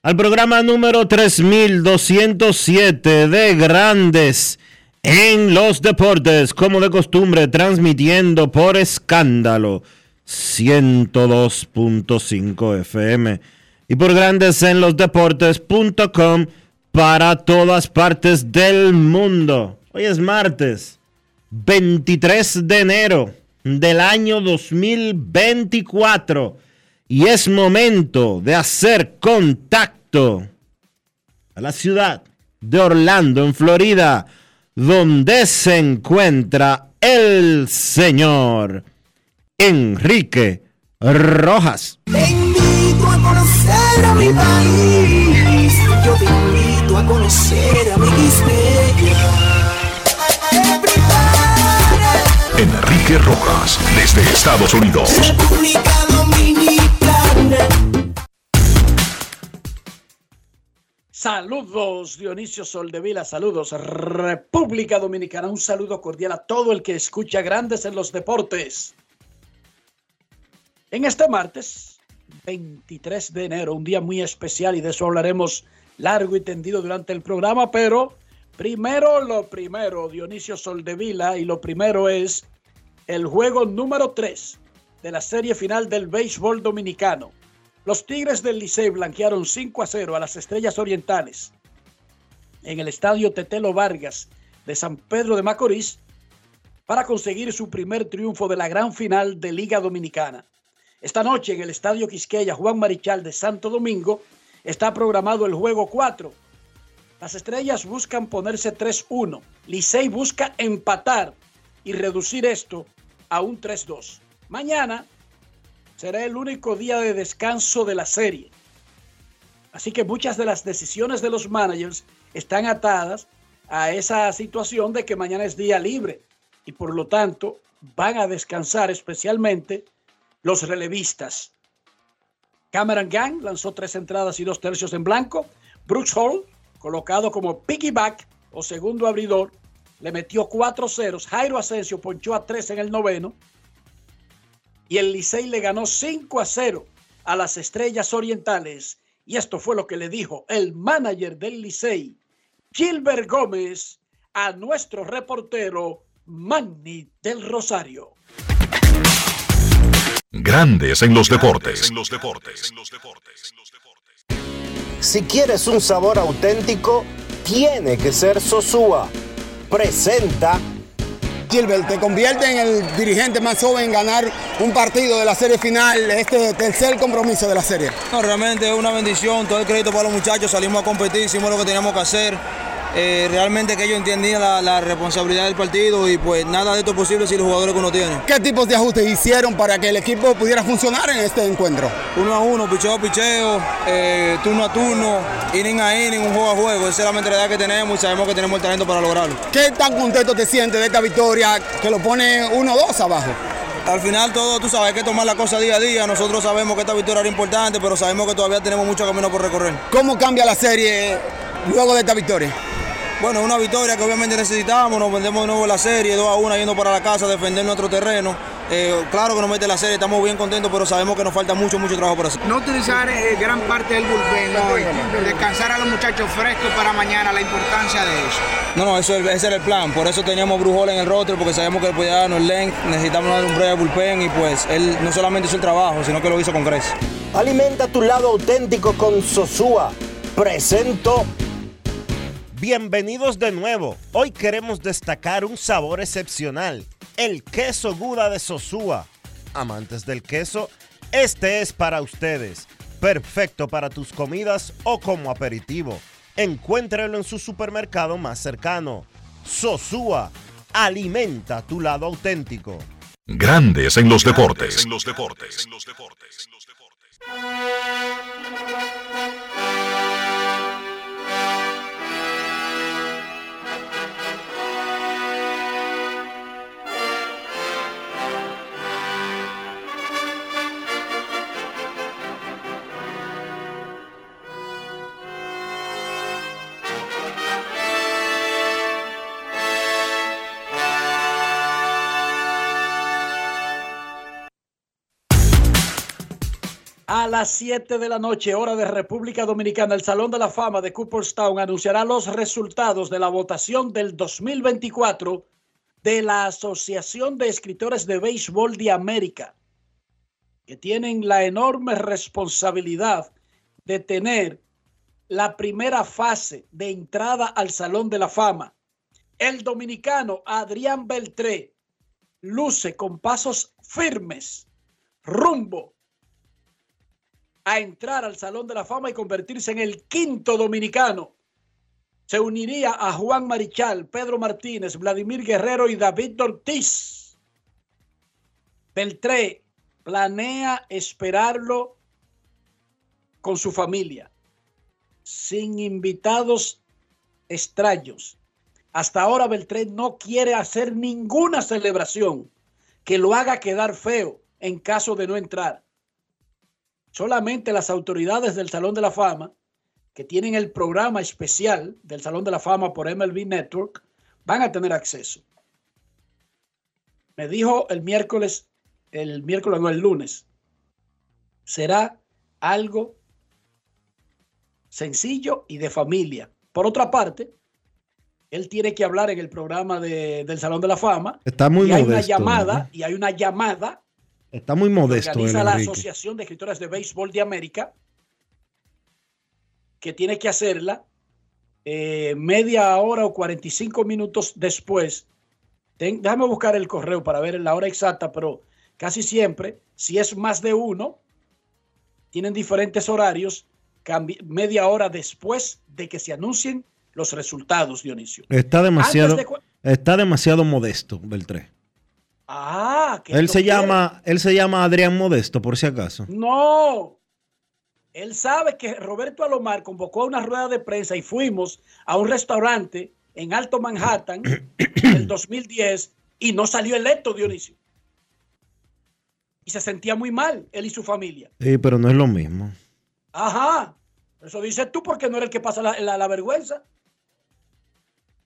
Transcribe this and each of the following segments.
al programa número 3207 de Grandes en los Deportes, como de costumbre, transmitiendo por escándalo 102.5 FM y por Grandes en los Deportes.com para todas partes del mundo. Hoy es martes. 23 de enero del año 2024 y es momento de hacer contacto a la ciudad de Orlando, en Florida, donde se encuentra el señor Enrique Rojas. Te invito a conocer a mi país. Yo te invito a conocer a mi Enrique Rojas, desde Estados Unidos. República Saludos Dionisio Soldevila, saludos República Dominicana, un saludo cordial a todo el que escucha Grandes en los Deportes. En este martes, 23 de enero, un día muy especial y de eso hablaremos largo y tendido durante el programa, pero primero lo primero, Dionisio Soldevila, y lo primero es el juego número 3 de la serie final del béisbol dominicano. Los Tigres del Licey blanquearon 5 a 0 a las Estrellas Orientales en el estadio Tetelo Vargas de San Pedro de Macorís para conseguir su primer triunfo de la gran final de Liga Dominicana. Esta noche en el estadio Quisqueya Juan Marichal de Santo Domingo está programado el juego 4. Las Estrellas buscan ponerse 3-1. Licey busca empatar y reducir esto a un 3-2. Mañana será el único día de descanso de la serie. Así que muchas de las decisiones de los managers están atadas a esa situación de que mañana es día libre y por lo tanto van a descansar especialmente los relevistas. Cameron Gang lanzó tres entradas y dos tercios en blanco. Brooks Hall, colocado como piggyback o segundo abridor, le metió cuatro ceros. Jairo Asensio ponchó a tres en el noveno. Y el Licey le ganó 5 a 0 a las Estrellas Orientales. Y esto fue lo que le dijo el manager del Licey, Gilbert Gómez, a nuestro reportero Manny del Rosario. Grandes en los deportes. Si quieres un sabor auténtico, tiene que ser Sosúa. Presenta Gilbert, te convierte en el dirigente más joven en ganar un partido de la serie final, este tercer compromiso de la serie. No, realmente es una bendición, todo el crédito para los muchachos, salimos a competir, hicimos lo que teníamos que hacer. Eh, realmente que ellos entendían la, la responsabilidad del partido y pues nada de esto es posible sin los jugadores que uno tiene. ¿Qué tipos de ajustes hicieron para que el equipo pudiera funcionar en este encuentro? Uno a uno, picheo a picheo, eh, turno a turno, inning a inning, un juego a juego. Esa es la mentalidad que tenemos y sabemos que tenemos el talento para lograrlo. ¿Qué tan contento te sientes de esta victoria que lo pone 1-2 abajo? Al final todo, tú sabes, hay que tomar la cosa día a día. Nosotros sabemos que esta victoria era importante, pero sabemos que todavía tenemos mucho camino por recorrer. ¿Cómo cambia la serie luego de esta victoria? Bueno, una victoria que obviamente necesitamos, nos vendemos de nuevo la serie, 2 a 1 yendo para la casa, defender nuestro terreno. Eh, claro que nos mete la serie, estamos bien contentos, pero sabemos que nos falta mucho, mucho trabajo por hacer. No utilizar eh, gran parte del bullpen hoy, descansar a los muchachos frescos para mañana, la importancia de eso. No, no, eso, ese era el plan, por eso teníamos Brujol en el roster, porque sabemos que podía darnos el length, necesitamos darle un break de bullpen y pues él no solamente hizo el trabajo, sino que lo hizo con creces. Alimenta tu lado auténtico con Sosúa. Presento. Bienvenidos de nuevo. Hoy queremos destacar un sabor excepcional, el queso Gouda de Sosúa. Amantes del queso, este es para ustedes. Perfecto para tus comidas o como aperitivo. Encuéntralo en su supermercado más cercano. Sosúa, alimenta tu lado auténtico. Grandes en los deportes. En los deportes. En los deportes. Las 7 de la noche, hora de República Dominicana, el Salón de la Fama de Cooperstown anunciará los resultados de la votación del 2024 de la Asociación de Escritores de Béisbol de América, que tienen la enorme responsabilidad de tener la primera fase de entrada al Salón de la Fama. El dominicano Adrián Beltré luce con pasos firmes rumbo a entrar al Salón de la Fama y convertirse en el quinto dominicano. Se uniría a Juan Marichal, Pedro Martínez, Vladimir Guerrero y David Ortiz. Beltré planea esperarlo con su familia, sin invitados extraños. Hasta ahora Beltré no quiere hacer ninguna celebración que lo haga quedar feo en caso de no entrar solamente las autoridades del Salón de la Fama, que tienen el programa especial del Salón de la Fama por MLB Network, van a tener acceso. Me dijo el miércoles, el miércoles no, el lunes, será algo sencillo y de familia. Por otra parte, él tiene que hablar en el programa del Salón de la Fama. Está muy y hay modesto, una llamada ¿no? y hay una llamada Está muy modesto organiza la. Asociación de Escritores de Béisbol de América, que tiene que hacerla eh, media hora o 45 minutos después. Ten- déjame buscar el correo para ver la hora exacta, pero casi siempre, si es más de uno, tienen diferentes horarios, media hora después de que se anuncien los resultados, Dionisio. Está demasiado, de está demasiado modesto, Beltré. Ah, que Él se quiere. llama, él se llama Adrián Modesto, por si acaso. No. Él sabe que Roberto Alomar convocó a una rueda de prensa y fuimos a un restaurante en Alto Manhattan en el 2010 y no salió electo Dionisio. Y se sentía muy mal, él y su familia. Sí, pero no es lo mismo. Ajá. Eso dices tú porque no era el que pasa la, la- la vergüenza.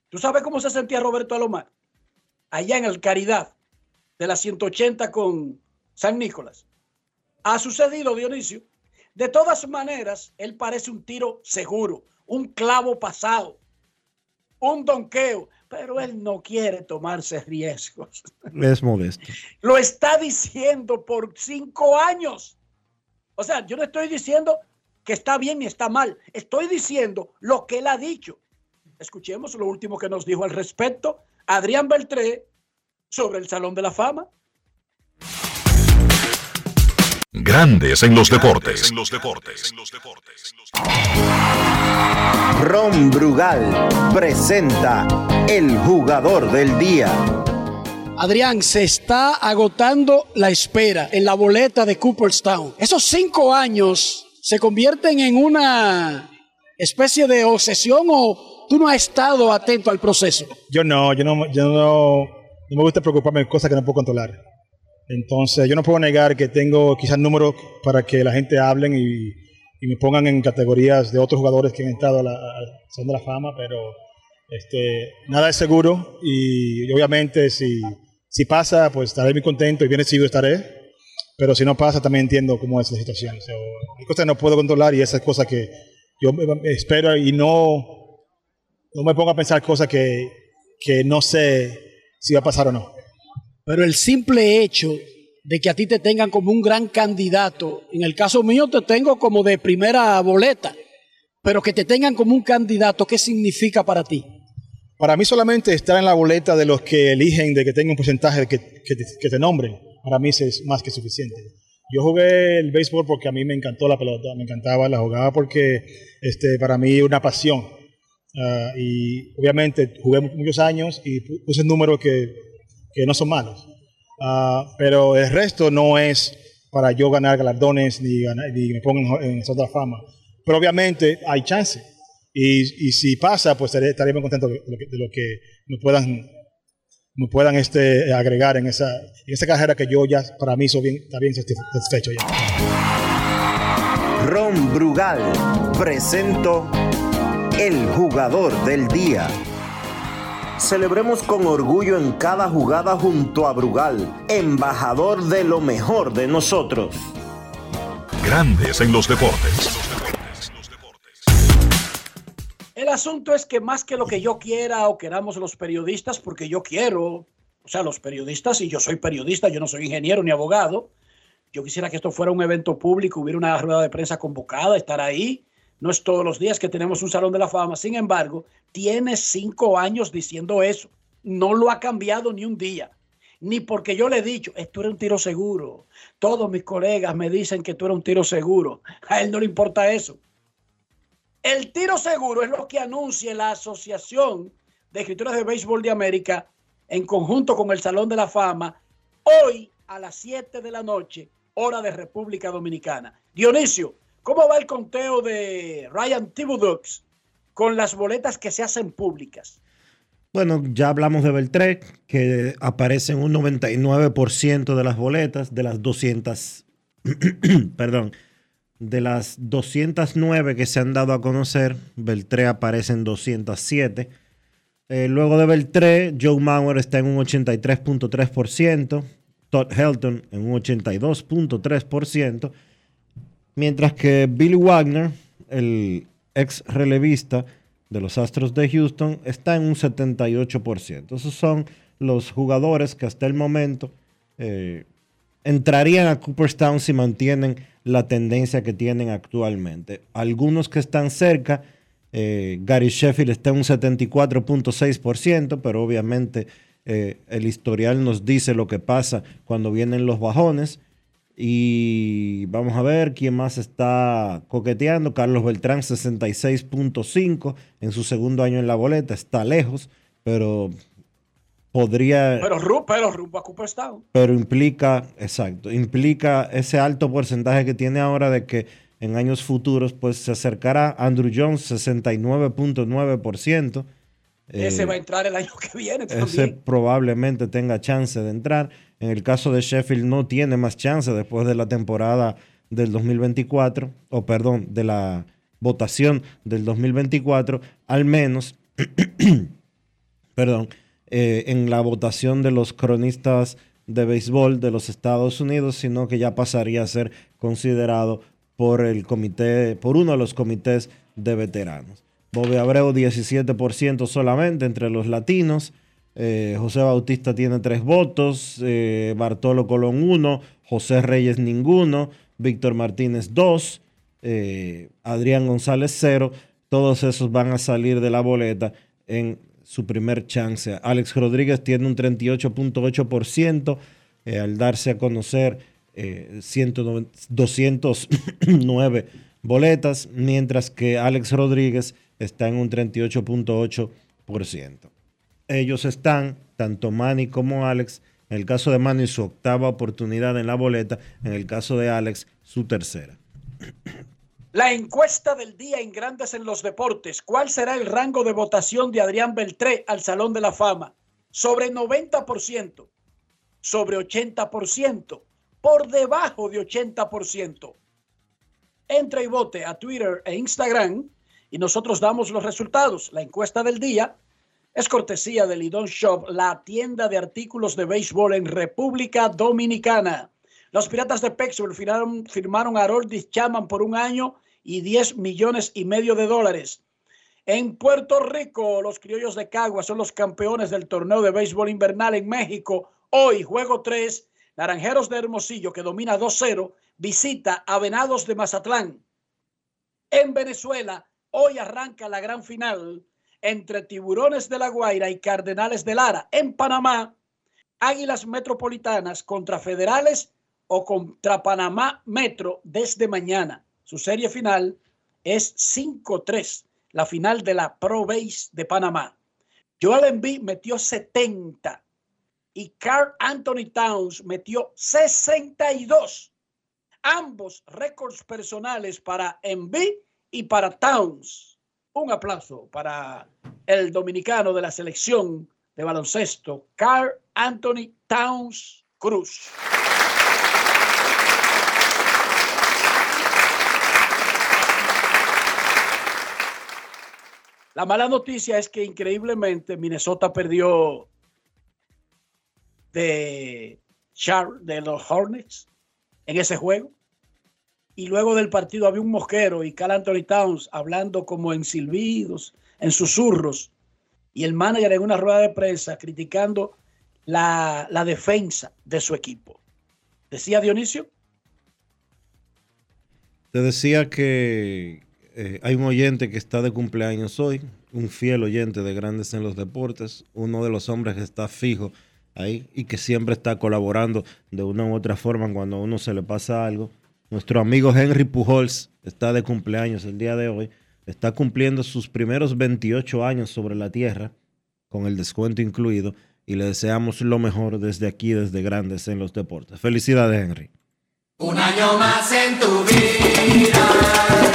¿Tú sabes cómo se sentía Roberto Alomar? Allá en el Caridad, de la 180 con San Nicolás. Ha sucedido, Dionisio. De todas maneras, él parece un tiro seguro, un clavo pasado, un donqueo, pero él no quiere tomarse riesgos. Es modesto. Lo está diciendo por cinco años. O sea, yo no estoy diciendo que está bien ni está mal. Estoy diciendo lo que él ha dicho. Escuchemos lo último que nos dijo al respecto Adrián Beltré sobre el Salón de la Fama. Grandes en los deportes. En los deportes. En los deportes. Ron Brugal presenta el jugador del día. Adrián, se está agotando la espera en la boleta de Cooperstown. Esos cinco años se convierten en una especie de obsesión o tú no has estado atento al proceso. Yo no, yo no, yo no, no me gusta preocuparme de cosas que no puedo controlar. Entonces, yo no puedo negar que tengo quizás números para que la gente hablen y, y me pongan en categorías de otros jugadores que han entrado a la, a de la fama, pero este, nada es seguro y, obviamente si, si pasa, pues estaré muy contento y bien recibido estaré. Pero si no pasa, también entiendo cómo es la situación. hay cosas que no puedo controlar y esas cosas que yo espero y no, no me pongo a pensar cosas que, que no sé si va a pasar o no. Pero el simple hecho de que a ti te tengan como un gran candidato, en el caso mío te tengo como de primera boleta, pero que te tengan como un candidato, ¿qué significa para ti? Para mí solamente estar en la boleta de los que eligen de que tenga un porcentaje que, que, te, que te nombren, para mí es más que suficiente. Yo jugué el béisbol porque a mí me encantó la pelota, me encantaba, la jugaba porque este, para mí una pasión. Ah, y obviamente jugué muchos años y puse números que, que no son malos. Uh, pero el resto no es para yo ganar galardones ni, ganar, ni me pongan en, otra fama. Pero obviamente hay chance. Y, y si pasa, pues estaré, estaré muy contento de lo que, de lo que me puedan, me puedan este, agregar en esa, en esa carrera que yo ya, para mí, soy bien, está bien satisfecho ya. Ron Brugal presento el jugador del día. Celebremos con orgullo en cada jugada junto a Brugal, embajador de lo mejor de nosotros. Grandes en los deportes. El asunto es que más que lo que yo quiera o queramos los periodistas, porque yo quiero, o sea, los periodistas, y yo soy periodista, yo no soy ingeniero ni abogado, yo quisiera que esto fuera un evento público, hubiera una rueda de prensa convocada, estar ahí, no es todos los días que tenemos un Salón de la Fama. Sin embargo, tiene cinco años diciendo eso. No lo ha cambiado ni un día. Ni porque yo le he dicho, esto era un tiro seguro. Todos mis colegas me dicen que tú eres un tiro seguro. A él no le importa eso. El tiro seguro es lo que anuncia la Asociación de Escritores de Béisbol de América en conjunto con el Salón de la Fama hoy a las 7 de la noche, hora de República Dominicana. Dionisio, ¿Cómo va el conteo de Ryan Thibodeau con las boletas que se hacen públicas? Bueno, ya hablamos de Beltré, que aparece en un 99% de las boletas, de las 200, perdón, de las 209 que se han dado a conocer, Beltré aparece en 207. Eh, luego de Beltré, Joe Mauer está en un 83.3%, Todd Helton en un 82.3%, Mientras que Billy Wagner, el ex relevista de los Astros de Houston, está en un 78%. Esos son los jugadores que hasta el momento eh, entrarían a Cooperstown si mantienen la tendencia que tienen actualmente. Algunos que están cerca, eh, Gary Sheffield está en un 74.6%, pero obviamente eh, el historial nos dice lo que pasa cuando vienen los bajones. Y vamos a ver quién más está coqueteando. Carlos Beltrán, 66.5 en su segundo año en la boleta. Está lejos, pero podría. Pero, pero rumbo a Cooperstown. Pero implica, exacto, implica ese alto porcentaje que tiene ahora de que en años futuros pues se acercará Andrew Jones, 69.9%. Ese va a entrar el año que viene también. Ese probablemente tenga chance de entrar. En el caso de Sheffield no tiene más chance después de la temporada del 2024, o perdón, de la votación del 2024, al menos, perdón, eh, en la votación de los cronistas de béisbol de los Estados Unidos, sino que ya pasaría a ser considerado por el comité, por uno de los comités de veteranos. Bobby Abreu 17% solamente entre los latinos. Eh, José Bautista tiene tres votos, eh, Bartolo Colón uno, José Reyes ninguno, Víctor Martínez dos, eh, Adrián González cero. Todos esos van a salir de la boleta en su primer chance. Alex Rodríguez tiene un 38.8% al darse a conocer 209 boletas, mientras que Alex Rodríguez está en un 38.8% ellos están, tanto Manny como Alex, en el caso de Manny su octava oportunidad en la boleta, en el caso de Alex su tercera. La encuesta del día en Grandes en los Deportes. ¿Cuál será el rango de votación de Adrián Beltré al Salón de la Fama? Sobre 90%. sobre 80%, por debajo de 80%. Entra y vote a Twitter e Instagram y nosotros damos los resultados. La encuesta del día es cortesía de Lidon Shop, la tienda de artículos de béisbol en República Dominicana. Los Piratas de Pittsburgh firmaron, firmaron a Harold Chapman por un año y 10 millones y medio de dólares. En Puerto Rico, los criollos de Cagua son los campeones del torneo de béisbol invernal en México. Hoy, juego 3, Naranjeros de Hermosillo, que domina 2-0, visita a Venados de Mazatlán. En Venezuela, hoy arranca la gran final entre Tiburones de la Guaira y Cardenales de Lara. En Panamá, Águilas Metropolitanas contra Federales o contra Panamá Metro desde mañana. Su serie final es 5-3, la final de la Pro Base de Panamá. Joel Embiid metió 70 y Carl Anthony Towns metió 62. Ambos récords personales para Embiid y para Towns. Un aplauso para el dominicano de la selección de baloncesto, Carl Anthony Towns Cruz. La mala noticia es que increíblemente Minnesota perdió de, de los Hornets en ese juego. Y luego del partido había un mosquero y Cal Anthony Towns hablando como en silbidos, en susurros. Y el manager en una rueda de prensa criticando la, la defensa de su equipo. ¿Decía Dionisio? Te decía que eh, hay un oyente que está de cumpleaños hoy, un fiel oyente de Grandes en los Deportes, uno de los hombres que está fijo ahí y que siempre está colaborando de una u otra forma cuando a uno se le pasa algo. Nuestro amigo Henry Pujols está de cumpleaños el día de hoy. Está cumpliendo sus primeros 28 años sobre la tierra, con el descuento incluido, y le deseamos lo mejor desde aquí, desde Grandes en los Deportes. Felicidades, Henry. Un año más en tu vida,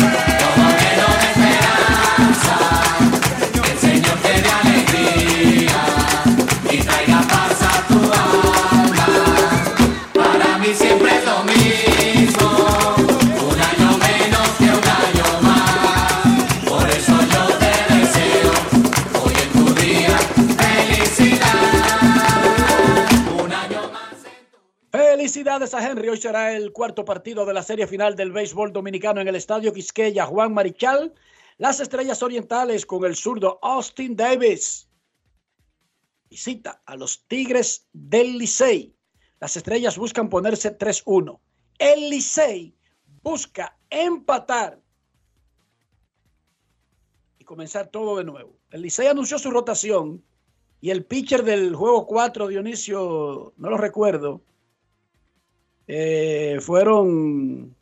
Felicidades a Henry. Hoy será el cuarto partido de la serie final del béisbol dominicano en el Estadio Quisqueya Juan Marichal. Las Estrellas Orientales con el zurdo Austin Davis. Visita a los Tigres del Licey. Las Estrellas buscan ponerse 3-1. El Licey busca empatar y comenzar todo de nuevo. El Licey anunció su rotación y el pitcher del juego 4, Dionisio, no lo recuerdo, eh, fueron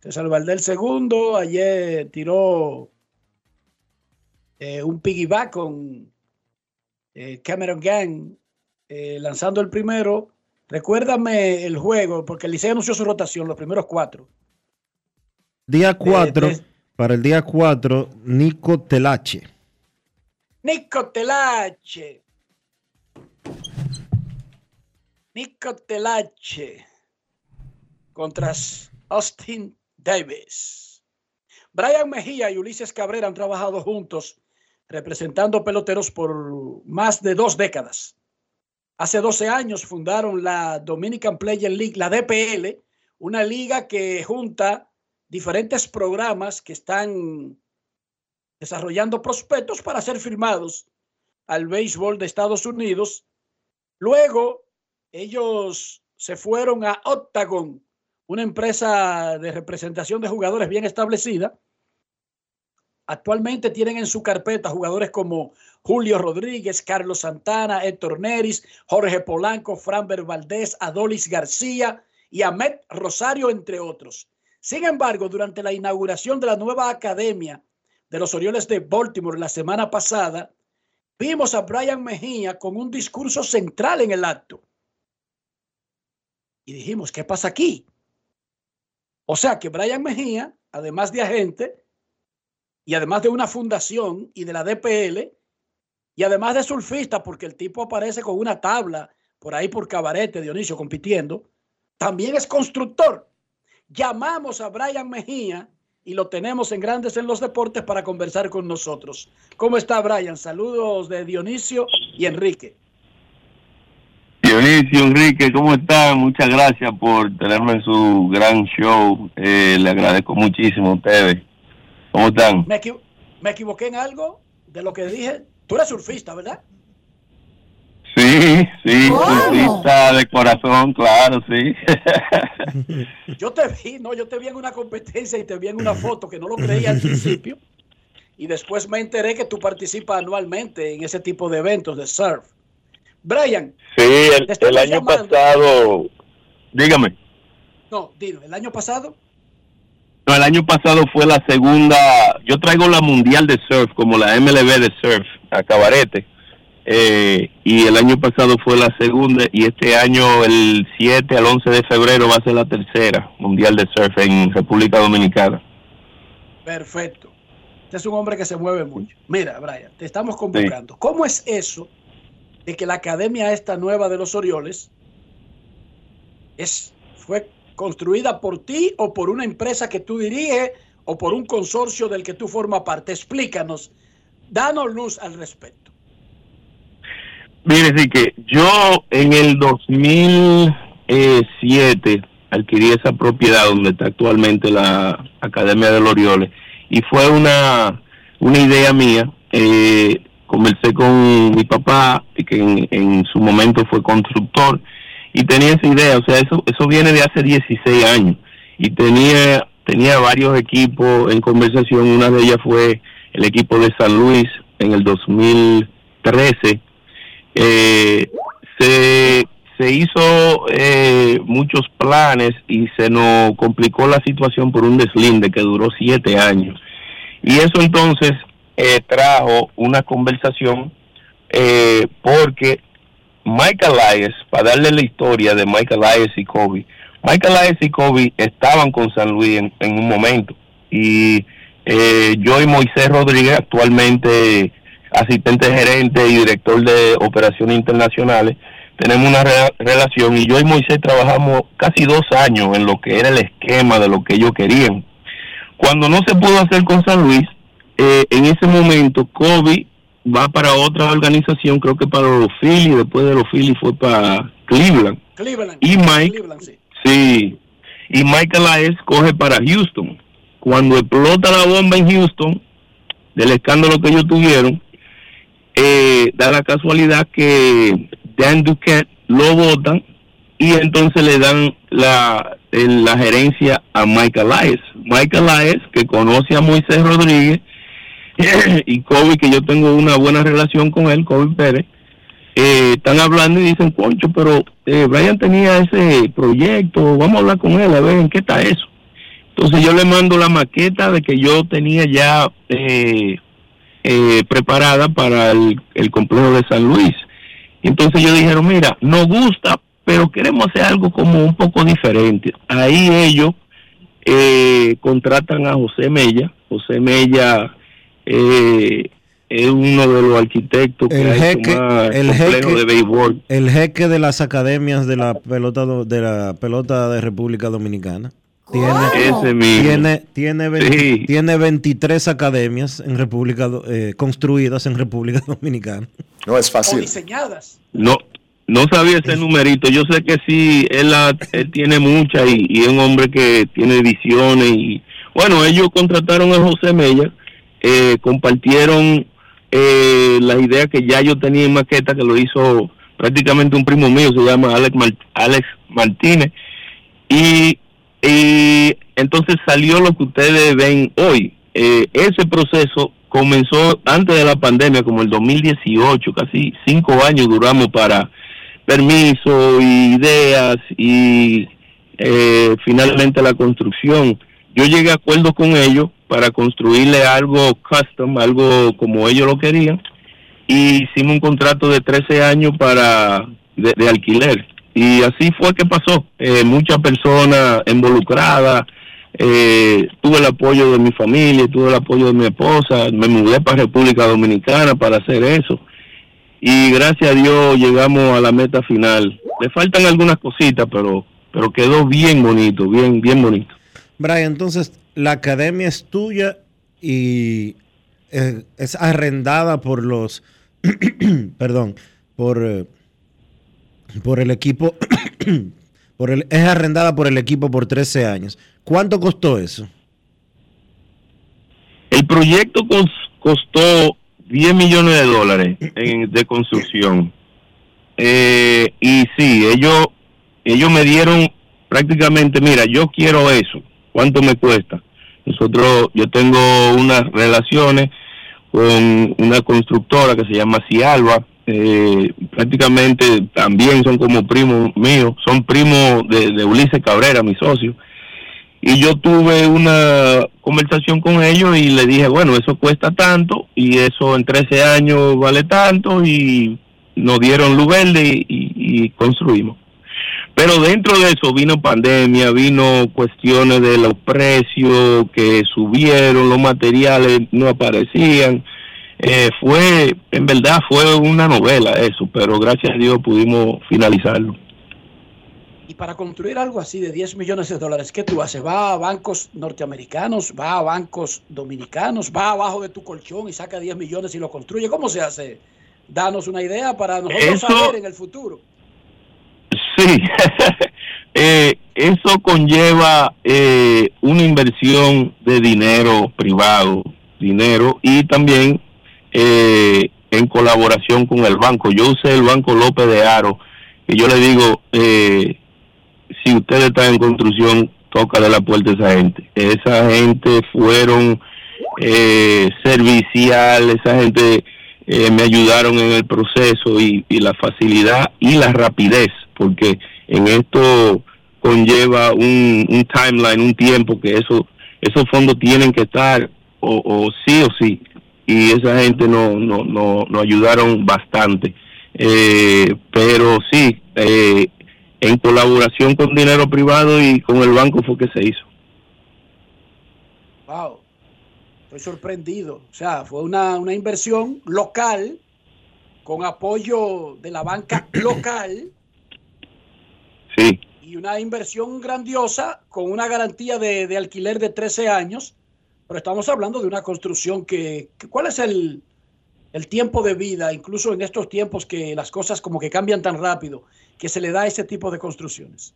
César Valdés segundo, ayer tiró eh, un piggyback con eh, Cameron Gang eh, lanzando el primero. Recuérdame el juego, porque el Liceo anunció su rotación, los primeros cuatro. Día 4, de- para el día 4, Nico Telache. Nico Telache. Nico Telache contra Austin Davis. Brian Mejía y Ulises Cabrera han trabajado juntos representando peloteros por más de dos décadas. Hace 12 años fundaron la Dominican Player League, la DPL, una liga que junta diferentes programas que están desarrollando prospectos para ser firmados al béisbol de Estados Unidos. Luego, ellos se fueron a Octagon, una empresa de representación de jugadores bien establecida. Actualmente tienen en su carpeta jugadores como Julio Rodríguez, Carlos Santana, Héctor Neris, Jorge Polanco, Franber Valdés, Adolis García y Ahmed Rosario, entre otros. Sin embargo, durante la inauguración de la nueva academia de los Orioles de Baltimore la semana pasada, vimos a Brian Mejía con un discurso central en el acto. Y dijimos, ¿qué pasa aquí? O sea que Brian Mejía, además de agente, y además de una fundación y de la DPL, y además de surfista, porque el tipo aparece con una tabla por ahí por Cabarete, Dionisio, compitiendo. También es constructor. Llamamos a Brian Mejía y lo tenemos en Grandes en los Deportes para conversar con nosotros. ¿Cómo está Brian? Saludos de Dionisio y Enrique. Dionisio, Enrique, ¿cómo están? Muchas gracias por tenerme en su gran show. Eh, le agradezco muchísimo a ustedes. ¿Cómo están? ¿Me, equivo- me equivoqué en algo de lo que dije? Tú eres surfista, ¿verdad? Sí, sí, surfista de corazón, claro, sí. Yo te vi, no, yo te vi en una competencia y te vi en una foto que no lo creía al principio. Y después me enteré que tú participas anualmente en ese tipo de eventos de surf. Brian, Sí, el, año llamando. pasado, dígame, no, dino, el año pasado, no, el año pasado fue la segunda, yo traigo la mundial de surf, como la MLB de surf, a Cabarete, eh, y el año pasado fue la segunda, y este año, el 7 al 11 de febrero, va a ser la tercera mundial de surf en República Dominicana. perfecto. Este es un hombre que se mueve mucho. Mira, Brian, te estamos convocando. ¿Cómo es eso de que la academia esta nueva de los Orioles es, fue construida por ti o por una empresa que tú diriges o por un consorcio del que tú formas parte? Explícanos, danos luz al respecto. Mire, sí que yo en el 2007 adquirí esa propiedad donde está actualmente la Academia de los Orioles y fue una, una idea mía. Eh, conversé con mi papá, que en, su momento fue constructor, y tenía esa idea, o sea, eso, eso viene de hace 16 años, y tenía, tenía varios equipos en conversación, una de ellas fue el equipo de San Luis en el 2013, eh, se, se hizo eh, muchos planes y se nos complicó la situación por un deslinde que duró siete años. Y eso entonces eh, trajo una conversación eh, porque Michael Elias, para darle la historia de Michael Elias y Kobe, Michael Elias y Kobe estaban con San Luis en, un momento y eh, yo y Moisés Rodríguez, actualmente asistente gerente y director de operaciones internacionales, tenemos una re- relación y yo y Moisés trabajamos casi dos años en lo que era el esquema de lo que ellos querían. Cuando no se pudo hacer con San Luis, eh, en ese momento Kobe va para otra organización, creo que para los Phillies, después de los Phillies fue para Cleveland. Cleveland. Y Mike, Cleveland, sí. Sí, y Michael Elias coge para Houston. Cuando explota la bomba en Houston, del escándalo que ellos tuvieron, eh, da la casualidad que Dan Duquette lo votan y entonces le dan la, la gerencia a Michael Elias. Michael Elias, que conoce a Moisés Rodríguez, y Kobe, que yo tengo una buena relación con él, Kobe Pérez, eh, están hablando y dicen, concho, pero eh, Brian tenía ese proyecto, vamos a hablar con él, a ver en qué está eso. Entonces yo le mando la maqueta de que yo tenía ya eh, eh, preparada para el, el complejo de San Luis. Entonces ellos dijeron, mira, nos gusta, pero queremos hacer algo como un poco diferente. Ahí ellos eh, contratan a José Mella. José Mella eh, es uno de los arquitectos que El ha hecho jeque, más el jeque, de béisbol. el jeque de las academias de la pelota de la pelota de República Dominicana. Tiene, Ese mismo. tiene, tiene, 20 Sí. tiene 23 academias en República eh, construidas en República Dominicana. No es O diseñadas. No, no sabía ese numerito. Yo sé que sí, él, la- él tiene mucha y, y es un hombre que tiene visiones. Y bueno, ellos contrataron a José Mella, eh, compartieron eh, la idea que ya yo tenía en maqueta, que lo hizo prácticamente un primo mío, se llama Alex, Alex Martínez. Y, y entonces salió lo que ustedes ven hoy. Eh, ese proceso comenzó antes de la pandemia, como el 2018, casi cinco años duramos para permiso, ideas y eh, finalmente la construcción. Yo llegué a acuerdo con ellos para construirle algo custom, algo como ellos lo querían, y hicimos un contrato de 13 años para de, alquiler. Y así fue que pasó. Eh, muchas personas involucradas, eh, tuve el apoyo de mi familia, tuve el apoyo de mi esposa, me mudé para República Dominicana para hacer eso. y gracias a Dios llegamos a la meta final. Le faltan algunas cositas, pero pero quedó bien bonito, bien bien bonito. Brian, entonces la academia es tuya y eh, es arrendada por los, perdón, por, eh, por el equipo, por el, es arrendada por el equipo por 13 años. ¿Cuánto costó eso? El proyecto cos- costó 10 millones de dólares de construcción. Eh, y sí, ellos, ellos me dieron prácticamente, mira, yo quiero eso, ¿cuánto me cuesta? Nosotros, yo tengo unas relaciones con una constructora que se llama Cialba, eh, prácticamente también son como primos míos, son primos de, Ulises Cabrera, mi socio. Y yo tuve una conversación con ellos y le dije, bueno, eso cuesta tanto y eso en 13 años vale tanto y nos dieron luz verde y construimos. Pero dentro de eso vino pandemia, vino cuestiones de los precios que subieron, los materiales no aparecían. Eh, fue, en verdad fue una novela eso, pero gracias a Dios pudimos finalizarlo. Y para construir algo así de 10 millones de dólares, ¿qué tú haces? ¿Va a bancos norteamericanos? ¿Va a bancos dominicanos? ¿Va abajo de tu colchón y saca 10 millones y lo construye? ¿Cómo se hace? Danos una idea para nosotros Eso- saber en el futuro. Sí, Eh, eso conlleva eh, una inversión de dinero privado, dinero y también eh, en colaboración con el banco. Yo usé el banco López de Aro, que yo le digo, eh, si usted está en construcción, tócale la puerta a esa gente. Esa gente fueron eh, servicial, esa gente eh, me ayudaron en el proceso y, y la facilidad y la rapidez, porque en esto conlleva un, un timeline, un tiempo que eso, esos fondos tienen que estar o, sí o sí y esa gente no no no nos ayudaron bastante Eh, pero sí eh, en colaboración con dinero privado y con el banco fue que se hizo Wow. Estoy sorprendido. O sea, fue una, una inversión local con apoyo de la banca local sí y una inversión grandiosa con una garantía de, de alquiler de 13 años. Pero estamos hablando de una construcción que, que- ¿cuál es el, el tiempo de vida, incluso en estos tiempos que las cosas como que cambian tan rápido, que se le da a ese tipo de construcciones?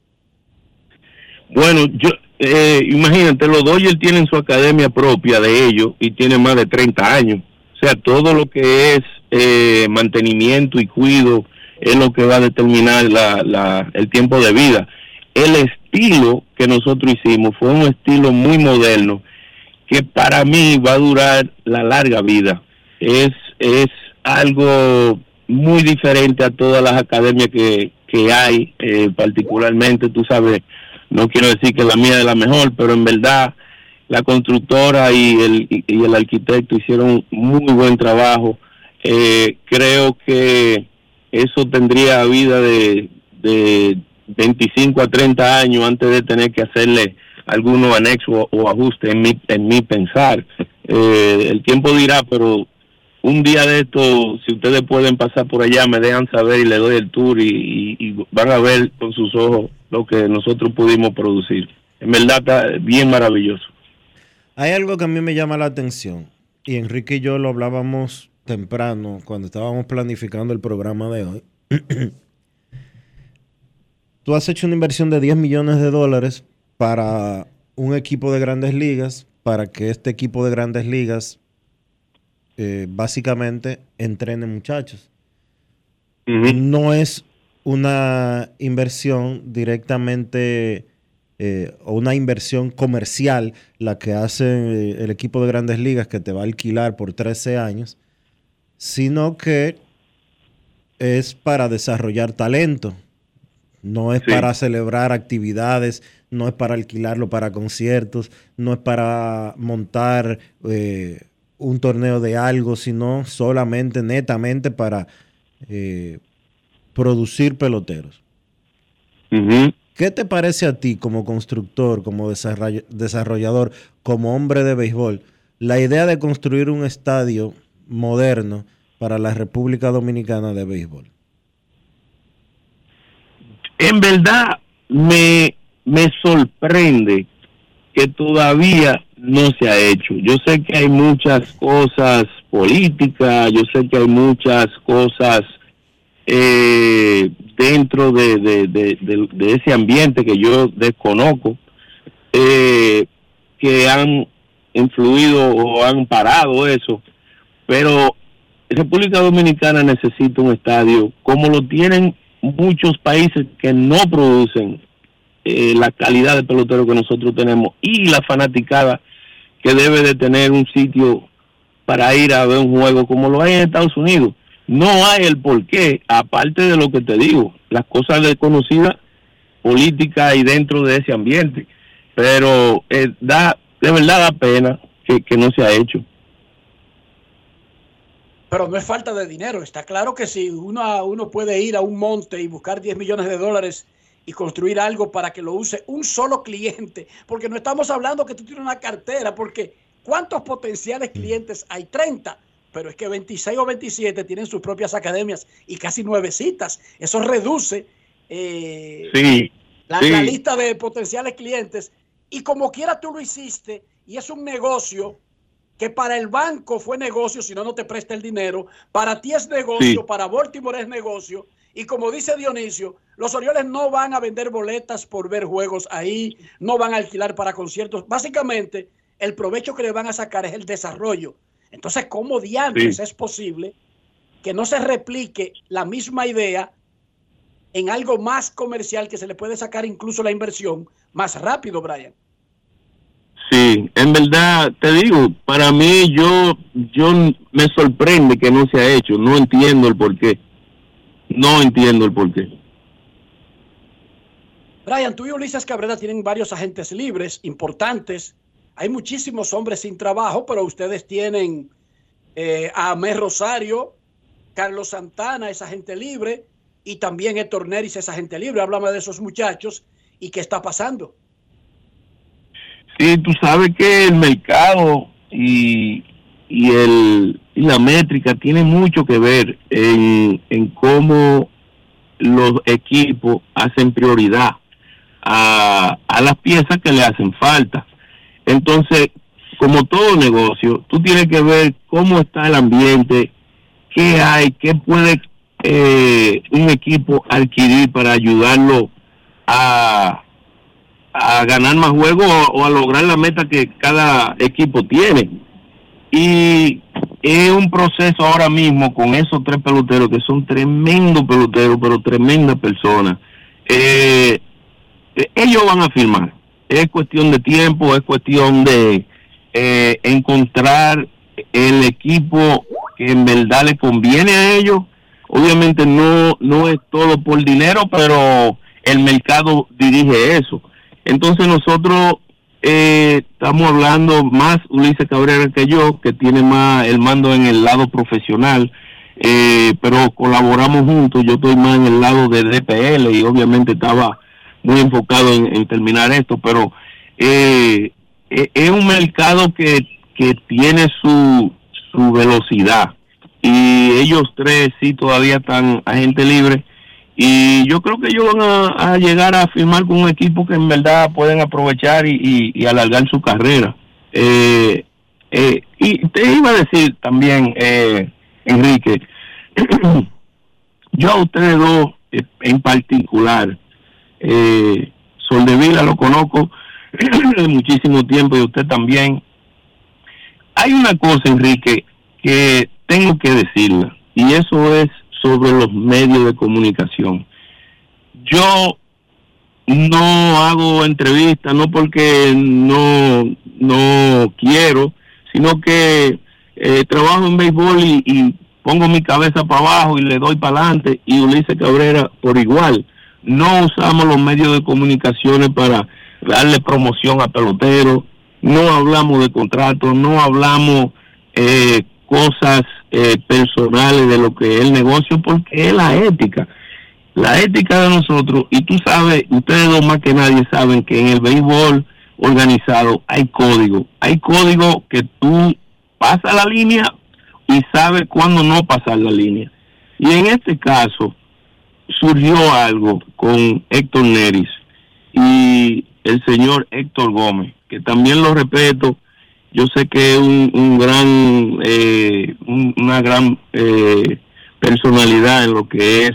Bueno, yo eh, imagínate, los Dodgers tienen su academia propia de ellos y tienen más de 30 años. O sea, todo lo que es eh, mantenimiento y cuido es lo que va a determinar la, la, el tiempo de vida. El estilo que nosotros hicimos fue un estilo muy moderno que para mí va a durar la larga vida. Es, es algo muy diferente a todas las academias que, que hay, eh, particularmente, tú sabes, no quiero decir que la mía es la mejor, pero en verdad la constructora y el, y el arquitecto hicieron muy buen trabajo. Eh, creo que eso tendría vida de, de 25 a 30 años antes de tener que hacerle algunos anexos o, ajustes en mi, en mi pensar. Eh, el tiempo dirá, pero un día de esto, si ustedes pueden pasar por allá, me dejan saber y le doy el tour y, y- y van a ver con sus ojos lo que nosotros pudimos producir. En verdad está bien maravilloso. Hay algo que a mí me llama la atención y Enrique y yo lo hablábamos temprano cuando estábamos planificando el programa de hoy. Tú has hecho una inversión de 10 millones de dólares para un equipo de grandes ligas, para que este equipo de grandes ligas eh, básicamente entrene muchachos. No es una inversión directamente eh, o una inversión comercial la que hace eh, el equipo de grandes ligas que te va a alquilar por 13 años, sino que es para desarrollar talento. No es Sí. para celebrar actividades, no es para alquilarlo para conciertos, no es para montar eh, un torneo de algo, sino solamente, netamente para eh, producir peloteros. ¿Qué te parece a ti como constructor, como desarroll- desarrollador, como hombre de béisbol, la idea de construir un estadio moderno para la República Dominicana de béisbol? En verdad me, me sorprende que todavía no se ha hecho. Yo sé que hay muchas cosas políticas, yo sé que hay muchas cosas eh, dentro de, de, de, de- ese ambiente que yo desconozco, eh, que han influido o han parado eso, pero República Dominicana necesita un estadio como lo tienen muchos países que no producen eh, la calidad de pelotero que nosotros tenemos y la fanaticada que debe de tener un sitio para ir a ver un juego como lo hay en Estados Unidos. No hay el porqué, aparte de lo que te digo, las cosas desconocidas política y dentro de ese ambiente. Pero eh, da, de verdad da pena que, que no se ha hecho. Pero no es falta de dinero. Está claro que si uno, uno puede ir a un monte y buscar 10 millones de dólares y construir algo para que lo use un solo cliente, porque no estamos hablando que tú tienes una cartera, porque ¿cuántos potenciales clientes hay? 30, pero es que 26 o 27 tienen sus propias academias y casi nuevecitas. Eso reduce eh, Sí, la, sí. la lista de potenciales clientes y como quiera tú lo hiciste y es un negocio que para el banco fue negocio, si no, no te presta el dinero, para ti es negocio, Sí. para Baltimore es negocio y como dice Dionisio, los Orioles no van a vender boletas por ver juegos ahí, no van a alquilar para conciertos, básicamente el provecho que le van a sacar es el desarrollo. Entonces, ¿cómo diantres Sí. es posible que no se replique la misma idea en algo más comercial que se le puede sacar incluso la inversión más rápido, Brian. Sí, en verdad te digo, para mí yo yo me sorprende que no se ha hecho, no entiendo el por qué. No entiendo el por qué. Brian, tú y Ulises Cabrera tienen varios agentes libres importantes. Hay muchísimos hombres sin trabajo, pero ustedes tienen eh, a Amé Rosario, Carlos Santana es agente libre y también Héctor Neris es agente libre. Háblame de esos muchachos y qué está pasando. Sí, tú sabes que el mercado y, y, el, y la métrica tiene mucho que ver en, en cómo los equipos hacen prioridad a, a las piezas que le hacen falta. Entonces, como todo negocio, tú tienes que ver cómo está el ambiente, qué hay, qué puede eh, un equipo adquirir para ayudarlo a, a ganar más juegos o, a lograr la meta que cada equipo tiene. Y es un proceso ahora mismo con esos tres peloteros que son tremendos peloteros, pero tremendas personas. Eh, eh, ellos van a firmar. Es cuestión de tiempo, es cuestión de eh, encontrar el equipo que en verdad le conviene a ellos. Obviamente no, no es todo por dinero, pero el mercado dirige eso. Entonces nosotros eh, estamos hablando más Ulises Cabrera que yo, que tiene más el mando en el lado profesional, eh, pero colaboramos juntos. Yo estoy más en el lado de DPL y obviamente estaba muy enfocado en, terminar esto, pero eh, eh, es un mercado que, que tiene su, su velocidad y ellos tres sí todavía están a gente libre y yo creo que ellos van a, llegar a firmar con un equipo que en verdad pueden aprovechar y, y- y alargar su carrera. Eh, eh, y te iba a decir también, eh, Enrique, yo a ustedes dos eh, en particular, eh, Soldevila lo conozco de muchísimo tiempo y usted también. Hay una cosa, Enrique, que tengo que decirla, y eso es sobre los medios de comunicación. Yo no hago entrevistas, no porque no, no quiero, sino que eh, trabajo en béisbol y, y pongo mi cabeza para abajo y le doy para adelante, y Ulises Cabrera por igual. No usamos los medios de comunicaciones para darle promoción a peloteros, no hablamos de contratos, no hablamos eh, cosas eh, personales de lo que es el negocio, porque es la ética. La ética de nosotros, y tú sabes, ustedes dos más que nadie saben que en el béisbol organizado hay código. Hay código que tú pasas la línea, y sabe cuándo no pasar la línea. Y en este caso surgió algo con Héctor Neris y el señor Héctor Gómez, que también lo respeto. Yo sé que es un, un gran, eh, un- una gran eh, personalidad en lo que es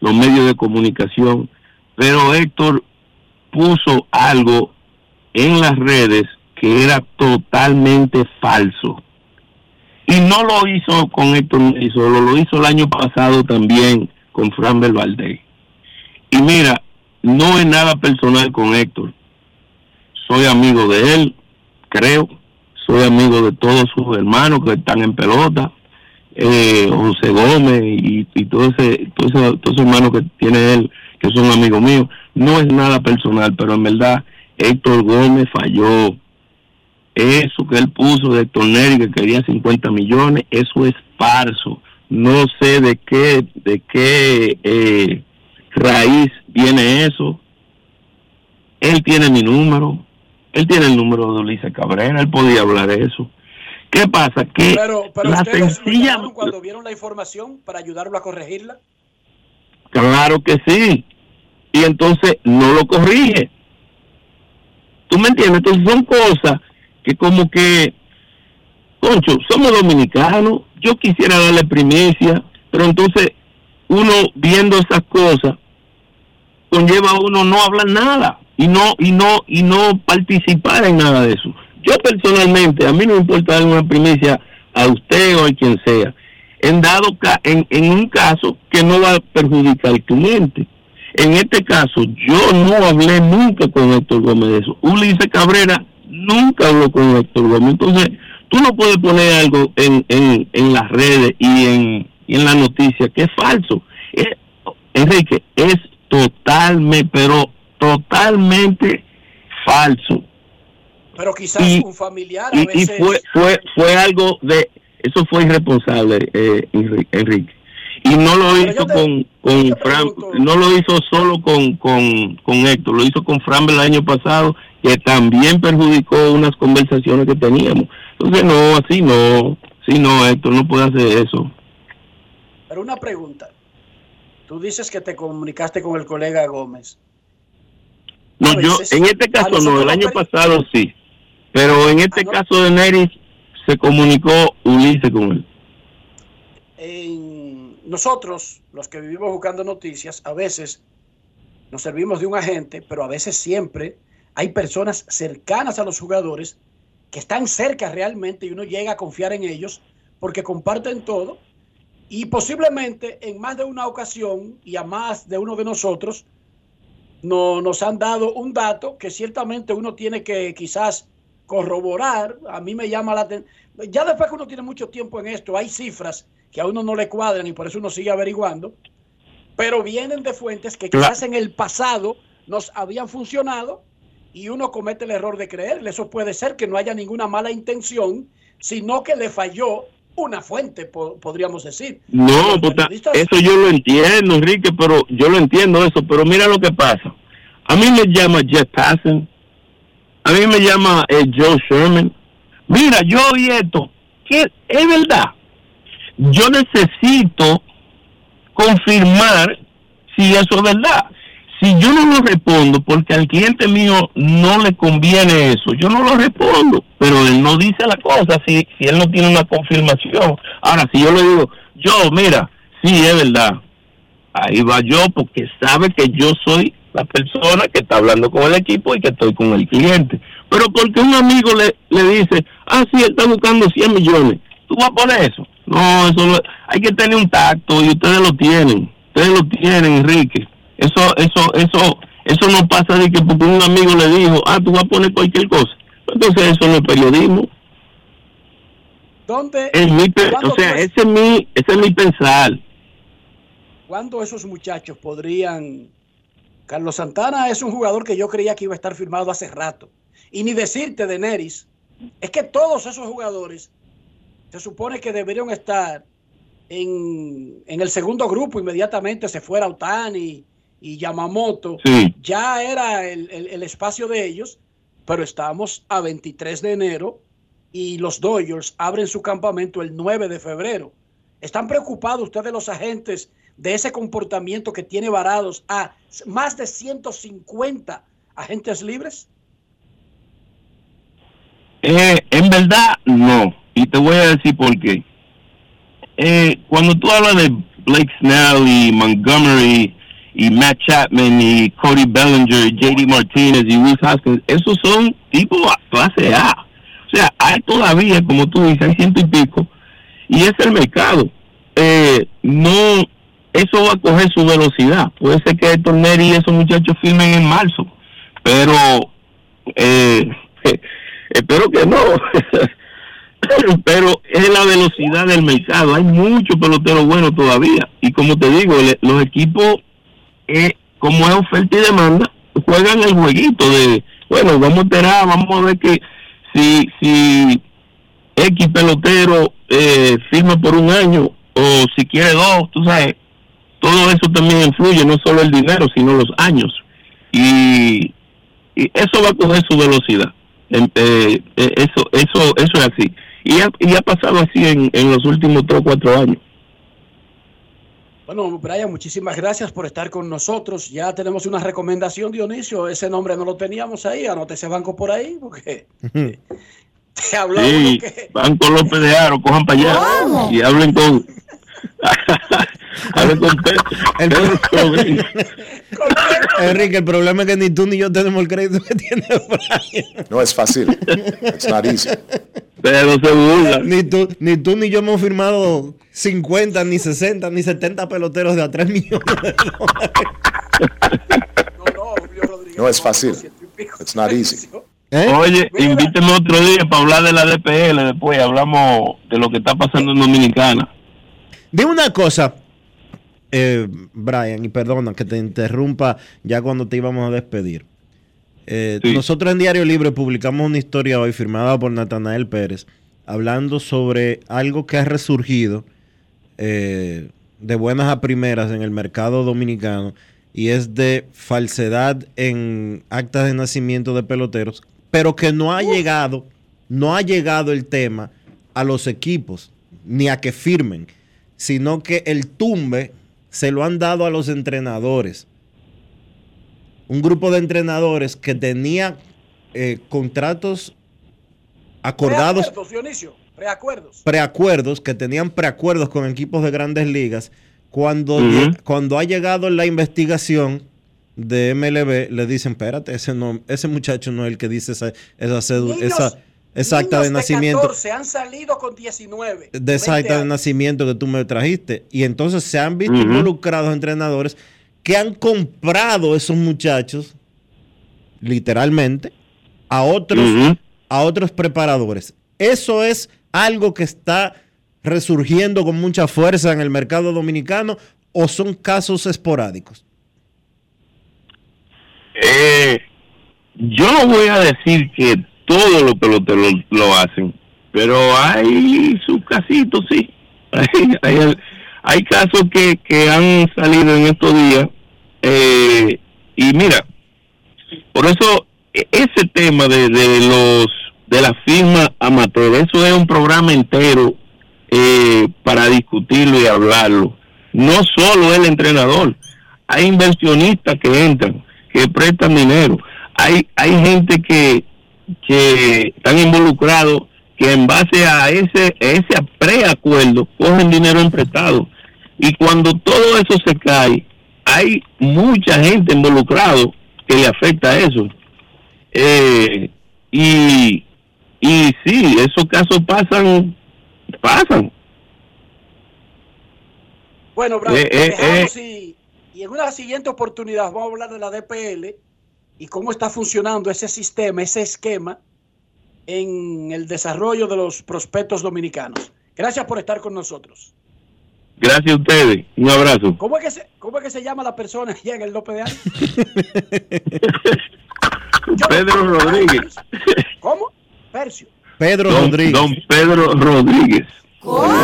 los medios de comunicación, pero Héctor puso algo en las redes que era totalmente falso. Y no lo hizo con Héctor solo lo hizo el año pasado también con Fran Valdez. Y mira, no es nada personal con Héctor. Soy amigo de él, creo. Soy amigo de todos sus hermanos que están en pelota. Eh, José Gómez y, y todo ese, todo todos esos hermanos que tiene él, que son amigos míos. No es nada personal, pero en verdad Héctor Gómez falló. Eso que él puso de Héctor Neri que quería 50 millones, eso es falso. No sé de qué, de qué eh, raíz viene eso. Él tiene mi número, él tiene el número de Ulises Cabrera, él podía hablar de eso. ¿Qué pasa? Que Pero, pero la sencilla, cuando vieron la información para ayudarlo a corregirla. claro que sí, y entonces no lo corrige. ¿Tú me entiendes? Entonces son cosas que como que, concho, somos dominicanos, yo quisiera darle primicia, pero entonces uno viendo esas cosas conlleva a uno no hablar nada y no y no y no participar en nada de eso. Yo personalmente, a mí no me importa dar una primicia a usted o a quien sea, en dado en, en un caso que no va a perjudicar al cliente. En este caso, yo no hablé nunca con Héctor Gómez de eso. Ulises Cabrera nunca habló con Héctor Gómez. Entonces, tú no puedes poner algo en, en, en las redes y en, y en la noticia que es falso. Enrique, es totalmente, pero totalmente falso. Pero quizás Y- un familiar a Y, y veces. fue, fue, fue algo de, eso fue irresponsable, eh, Enri- Enrique. Y no lo hizo con, con Fran, no lo hizo solo con, con, con Héctor, lo hizo con Fran el año pasado, que también perjudicó unas conversaciones que teníamos. Entonces, no, así no, sí, no, Héctor, no puede hacer eso. Pero una pregunta. Tú dices que te comunicaste con el colega Gómez. No, A yo, en este caso no, nosotros el año pasado sí, pero en este caso de Neris se comunicó Ulises con él. en nosotros, los que vivimos buscando noticias, a veces nos servimos de un agente, pero a veces siempre hay personas cercanas a los jugadores que están cerca realmente y uno llega a confiar en ellos porque comparten todo y posiblemente en más de una ocasión y a más de uno de nosotros no, nos han dado un dato que ciertamente uno tiene que quizás corroborar. A mí me llama la atención. Ya después que uno tiene mucho tiempo en esto, hay cifras que a uno no le cuadran y por eso uno sigue averiguando, pero vienen de fuentes que quizás en el pasado nos habían funcionado y uno comete el error de creerle. Eso puede ser que no haya ninguna mala intención, sino que le falló una fuente, po- podríamos decir. No, puta, eso yo lo entiendo, Enrique, pero yo lo entiendo eso, pero mira lo que pasa. A mí me llama Jeff Passan, a mí me llama eh, Joe Sherman. Mira, yo oí esto, que es verdad. Yo necesito confirmar si eso es verdad. Si yo no lo respondo porque al cliente mío no le conviene eso, yo no lo respondo, pero él no dice la cosa si, si él no tiene una confirmación. Ahora, si yo le digo, yo, mira, sí, es verdad, ahí va yo porque sabe que yo soy la persona que está hablando con el equipo y que estoy con el cliente. Pero porque un amigo le, le dice, ah, sí, él está buscando 100 millones, ¿tú vas a poner eso? No, eso no- hay que tener un tacto y ustedes lo tienen, ustedes lo tienen, Enrique. Eso, eso, eso, eso no pasa de que porque un amigo le dijo, ah, tú vas a poner cualquier cosa. Entonces eso no es periodismo. ¿Dónde, Es mi, o sea, ese es mi, ese es mi pensar. ¿Cuándo esos muchachos podrían... Carlos Santana es un jugador que yo creía que iba a estar firmado hace rato. Y ni decirte de Neris. Es que todos esos jugadores se supone que deberían estar en, en el segundo grupo. Inmediatamente se fuera Otani y Yamamoto. Sí. Ya era el, el- el espacio de ellos, pero estamos a 23 de enero y los Dodgers abren su campamento el 9 de febrero. ¿Están preocupados ustedes los agentes de ese comportamiento que tiene varados a más de 150 agentes libres? Eh, en verdad, no. Y te voy a decir por qué. Eh, cuando tú hablas de Blake Snell y Montgomery y Matt Chapman y Cody Bellinger, JD Martinez y Will Haskins, esos son tipos clase A. O sea, hay todavía, como tú dices, hay ciento y pico. Y es el mercado. Eh, no, eso va a coger su velocidad. Puede ser que Héctor Neri y esos muchachos firmen en marzo. Pero eh, espero que no. pero es la velocidad del mercado. Hay muchos peloteros buenos todavía. Y como te digo, los equipos, eh, como es oferta y demanda, juegan el jueguito de, bueno, vamos a esperar, vamos a ver que si, si X pelotero eh, firma por un año o si quiere dos, tú sabes, todo eso también influye, no solo el dinero, sino los años. Y, y eso va a coger su velocidad. Eh, eh, eso, eso, eso es así. Y ha, y ha pasado así en, en los últimos tres o cuatro años. Bueno, Brian, muchísimas gracias por estar con nosotros. Ya tenemos una recomendación, Dionisio. Ese nombre no lo teníamos ahí. Anote ese banco por ahí, porque te hablamos Sí, Banco López de Aro, cojan para allá ¿Cómo? y hablen con. Rodríguez. Enrique, el problema es que ni tú ni yo tenemos el crédito que tiene Brian. No es fácil. It's not easy. Pero se burla. Ni tú, ni tú ni yo hemos firmado 50, ni 60, ni 70 peloteros de a 3 millones de dólares. No es fácil. It's not easy. Oye, invíteme otro día para hablar de la DPL. Después hablamos de lo que está pasando en Dominicana. Dime una cosa, eh, Brian, y perdona que te interrumpa ya cuando te íbamos a despedir. Eh, Nosotros en Diario Libre publicamos una historia hoy firmada por Natanael Pérez, hablando sobre algo que ha resurgido eh, de buenas a primeras en el mercado dominicano y es de falsedad en actas de nacimiento de peloteros, pero que no ha llegado, no ha llegado el tema a los equipos ni a que firmen, sino que el tumbe se lo han dado a los entrenadores. Un grupo de entrenadores que tenía eh, contratos acordados Preacuerdos, Dionisio, preacuerdos. preacuerdos, que tenían preacuerdos con equipos de grandes ligas, cuando, cuando ha llegado la investigación de MLB, le dicen, espérate, ese, no, ese muchacho no es el que dice esa, esa, cédula- Niños- esa, esa acta de nacimiento. 14 han salido con 19. de esa 20 acta de nacimiento que tú me trajiste. Y entonces se han visto involucrados entrenadores que han comprado esos muchachos, literalmente, a otros, a otros preparadores. Eso es algo que está resurgiendo con mucha fuerza en el mercado dominicano o son casos esporádicos. Eh, yo no voy a decir que todos los peloteros lo, lo hacen, pero hay sus casitos, sí. Hay, hay, casos que, que han salido en estos días. eh, y mira, por eso e- ese tema de, de los de la firma amateur, eso es un programa entero eh, para discutirlo y hablarlo. No solo el entrenador, hay inversionistas que entran, que prestan dinero, hay hay gente que que están involucrados que en base a ese a ese preacuerdo cogen dinero en prestado y cuando todo eso se cae hay mucha gente involucrado que le afecta eso. Eh, y y sí esos casos pasan pasan. Bueno, Brian, Eh, eh, eh. Y, y en una siguiente oportunidad vamos a hablar de la DPL y cómo está funcionando ese sistema, ese esquema en el desarrollo de los prospectos dominicanos. Gracias por estar con nosotros. gracias a ustedes un abrazo ¿Cómo es que se, cómo es que se llama la persona allá en el López de Ari? Pedro Rodríguez ¿Cómo? Percio. Pedro don, Rodríguez. don Pedro Rodríguez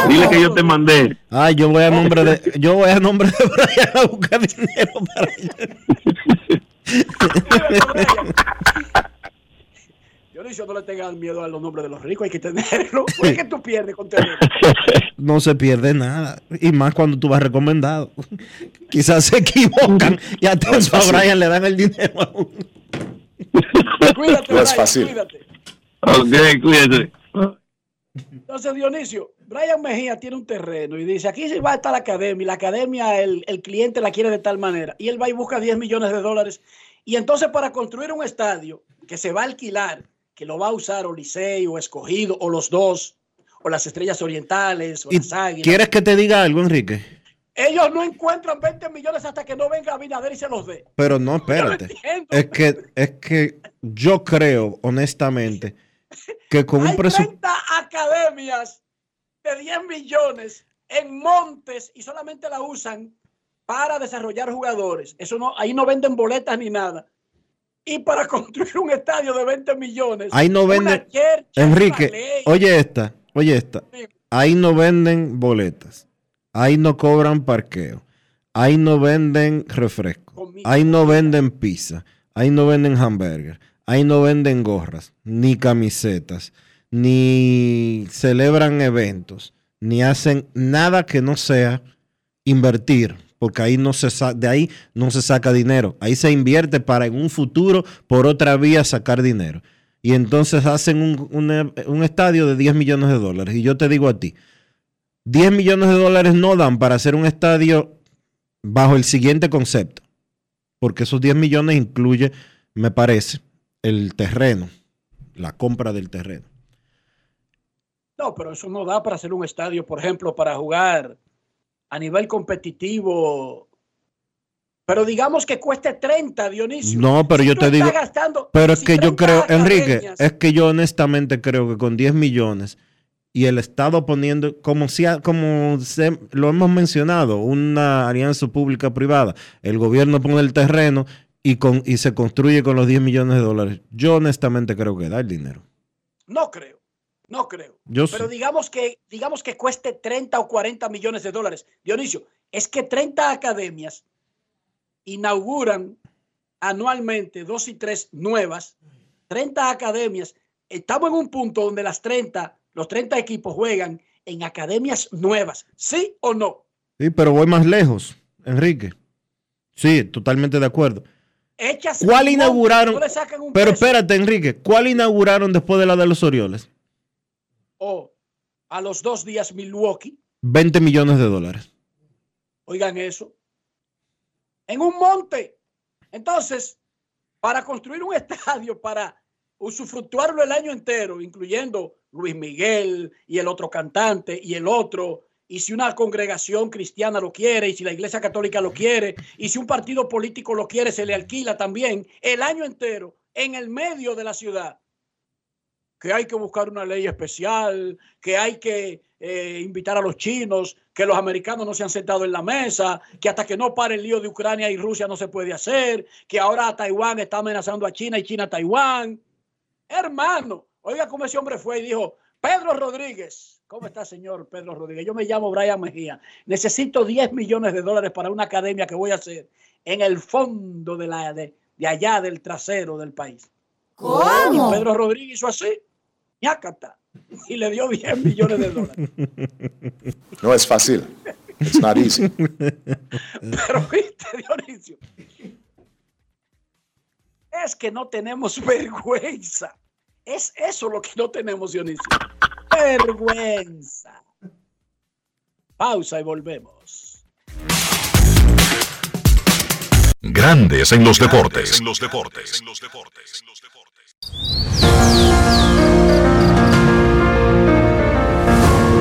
dile que yo te mandé Ay, yo voy a nombre de, yo voy a nombre de Brian a buscar dinero para Dionisio, no le tengas miedo a los nombres de los ricos, hay que tenerlo. ¿Por qué tú pierdes con tenerlo? No se pierde nada. Y más cuando tú vas recomendado. Quizás se equivocan y a No a. Brian le dan el dinero a uno. Cuídate, No es Brian, fácil. cuídate. Ok, cuídate. Entonces, Dionisio, Brian Mejía tiene un terreno y dice, aquí va a estar la academia, y la academia el, el cliente la quiere de tal manera, y él va y busca 10 millones de dólares, y entonces para construir un estadio que se va a alquilar, que lo va a usar o Licey o Escogido, o los dos, o las Estrellas Orientales, o ¿Y las Águilas, ¿Quieres que te diga algo, Enrique? ellos no encuentran 20 millones hasta que no venga Abinader y se los dé. Pero no, espérate. Es que, es que yo creo, honestamente, que con un Hay presupuesto. 30 academias de 10 millones en montes y solamente la usan para desarrollar jugadores. Eso no, ahí no venden boletas ni nada. Y para construir un estadio de 20 millones. Ahí no venden. Enrique, oye esta, oye esta. Ahí no venden boletas. Ahí no cobran parqueo. Ahí no venden refresco. Ahí no venden pizza. Ahí no venden hamburger. Ahí no venden gorras, ni camisetas, ni celebran eventos, ni hacen nada que no sea invertir, porque ahí no se de ahí no se saca dinero. Ahí se invierte para en un futuro por otra vía sacar dinero. Y entonces hacen un, una- un estadio de 10 millones de dólares. Y yo te digo a ti, 10 millones de dólares no dan para hacer un estadio bajo el siguiente concepto. Porque esos 10 millones incluye, me parece, el terreno, la compra del terreno. No, pero eso no da para hacer un estadio, por ejemplo, para jugar a nivel competitivo. Pero digamos que cueste 30, Dionisio. No, pero Si yo te digo, gastando- pero es si que yo 30 creo, Enrique, es que yo honestamente creo que con 10 millones y el Estado poniendo, como, si, como se- lo hemos mencionado, una alianza pública-privada, el gobierno pone el terreno y, con, y se construye con los 10 millones de dólares. Yo honestamente creo que da el dinero. No creo, no creo. Yo Pero sí. digamos que, digamos que cueste 30 o 40 millones de dólares. Dionisio, es que 30 academias inauguran anualmente dos y tres nuevas, 30 academias. Estamos en un punto donde las 30, los 30 equipos juegan en academias nuevas, ¿sí o no? Sí, pero voy más lejos, Enrique. Sí, totalmente de acuerdo. Hechas ¿Cuál inauguraron? no Pero peso. espérate, Enrique, ¿cuál inauguraron después de la de los Orioles? O a los dos días Milwaukee, 20 millones de dólares. Oigan eso. En un monte. Entonces, para construir un estadio, para usufructuarlo el año entero, incluyendo Luis Miguel y el otro cantante y el otro, y si una congregación cristiana lo quiere, y si la iglesia católica lo quiere, y si un partido político lo quiere, se le alquila también el año entero en el medio de la ciudad que hay que buscar una ley especial, que hay que eh, invitar a los chinos, que los americanos no se han sentado en la mesa, que hasta que no pare el lío de Ucrania y Rusia no se puede hacer, que ahora Taiwán está amenazando a China y China a Taiwán. Hermano, oiga cómo ese hombre fue y dijo, Pedro Rodríguez, ¿cómo está señor Pedro Rodríguez? Yo me llamo Brian Mejía, necesito 10 millones de dólares para una academia que voy a hacer en el fondo de, la, de, de allá del trasero del país. ¿Cómo? Y Pedro Rodríguez hizo así, ñácata, y le dio 10 millones de dólares. No es fácil. It's not easy. Pero viste, Dionisio, es que no tenemos vergüenza. Es eso lo que no tenemos, Dionisio. Vergüenza. Pausa y volvemos. Grandes en los deportes. En los deportes. En los deportes.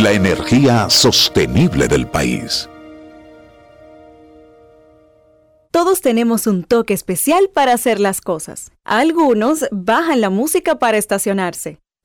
La energía sostenible del país. Todo Todos tenemos un toque especial para hacer las cosas. Algunos bajan la música para estacionarse.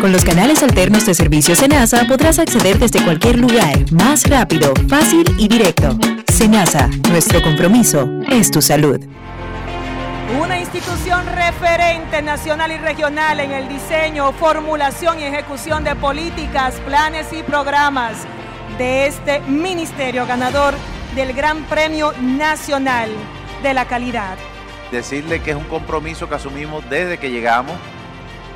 Con los canales alternos de servicio Senasa podrás acceder desde cualquier lugar, más rápido, fácil y directo. Senasa, nuestro compromiso es tu salud. Una institución referente nacional y regional en el diseño, formulación y ejecución de políticas, planes y programas de este ministerio ganador del Gran Premio Nacional de la Calidad. Decirle que es un compromiso que asumimos desde que llegamos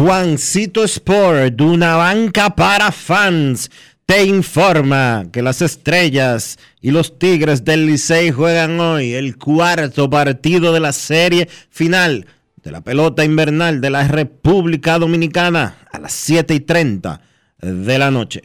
Juancito Sport, una banca para fans, te informa que las estrellas y los Tigres del Licey juegan hoy el cuarto partido de la serie final de la pelota invernal de la República Dominicana a las 7 y 30 de la noche.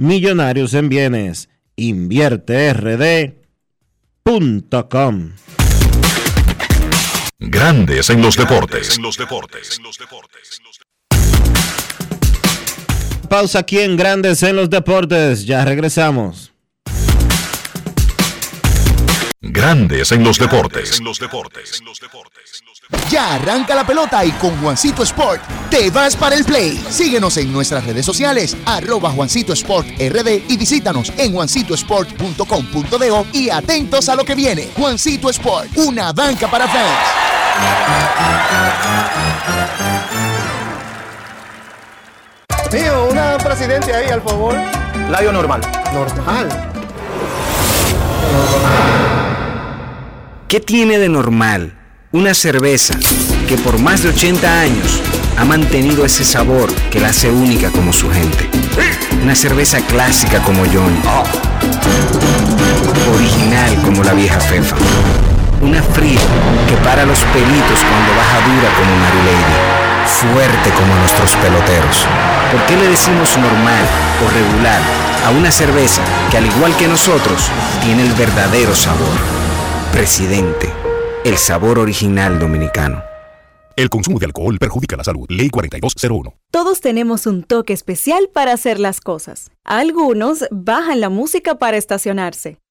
millonarios en bienes. Invierte RD com. Grandes en los deportes. Pausa aquí en Grandes en los deportes. Ya regresamos. Grandes en los deportes. Ya arranca la pelota y con Juancito Sport te vas para el play. Síguenos en nuestras redes sociales, arroba Juancito Sport RD y visítanos en juancitosport.com.de y atentos a lo que viene. Juancito Sport, una banca para fans. Mío, una presidente ahí, al favor. Layo normal. Normal. ¿Qué tiene de normal? Una cerveza que por más de 80 años ha mantenido ese sabor que la hace única como su gente. Una cerveza clásica como Johnny. Original como la vieja Fefa. Una fría que para los pelitos cuando baja dura como Mary Lady. Fuerte como nuestros peloteros. ¿Por qué le decimos normal o regular a una cerveza que al igual que nosotros tiene el verdadero sabor? Presidente el sabor original dominicano. El consumo de alcohol perjudica la salud. Ley 4201. Todos tenemos un toque especial para hacer las cosas. Algunos bajan la música para estacionarse.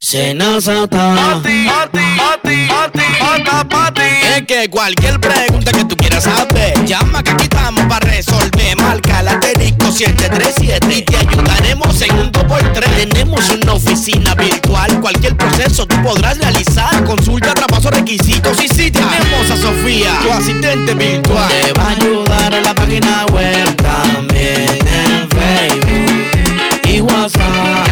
Senazata. Es que cualquier pregunta que tú quieras saber, llama que aquí estamos para resolver. Marca la asterisco 737 y te ayudaremos en un 2x3. Tenemos una oficina virtual, cualquier proceso tú podrás realizar. Consulta, traspaso, requisitos y si tenemos a Sofía, tu asistente virtual. Te va a ayudar a la página web también en Facebook y WhatsApp.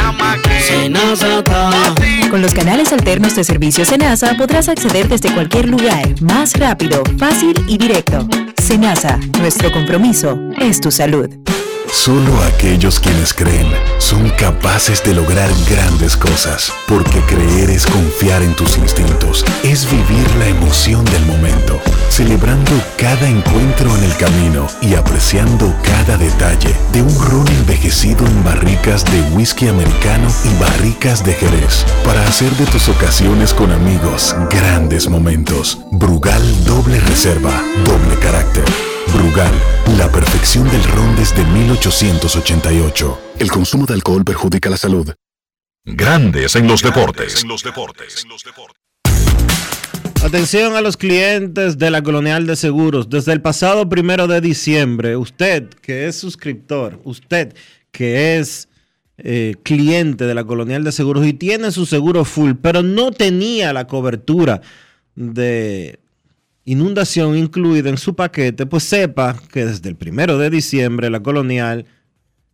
Senazata. Con los canales alternos de servicio Senasa podrás acceder desde cualquier lugar, más rápido, fácil y directo. Senasa, nuestro compromiso es tu salud. Solo aquellos quienes creen son capaces de lograr grandes cosas, porque creer es confiar en tus instintos, es vivir la emoción del momento, celebrando cada encuentro en el camino y apreciando cada detalle de un ron envejecido en barricas de whisky americano y barricas de Jerez, para hacer de tus ocasiones con amigos grandes momentos. Brugal doble reserva, doble carácter. Brugal, la perfección del ron desde 1888. El consumo de alcohol perjudica la salud. Grandes en los deportes. Atención a los clientes de la Colonial de Seguros. Desde el pasado primero de diciembre, usted que es suscriptor, usted que es eh, cliente de la Colonial de Seguros y tiene su seguro full, pero no tenía la cobertura de inundación incluida en su paquete, pues sepa que desde el primero de diciembre la Colonial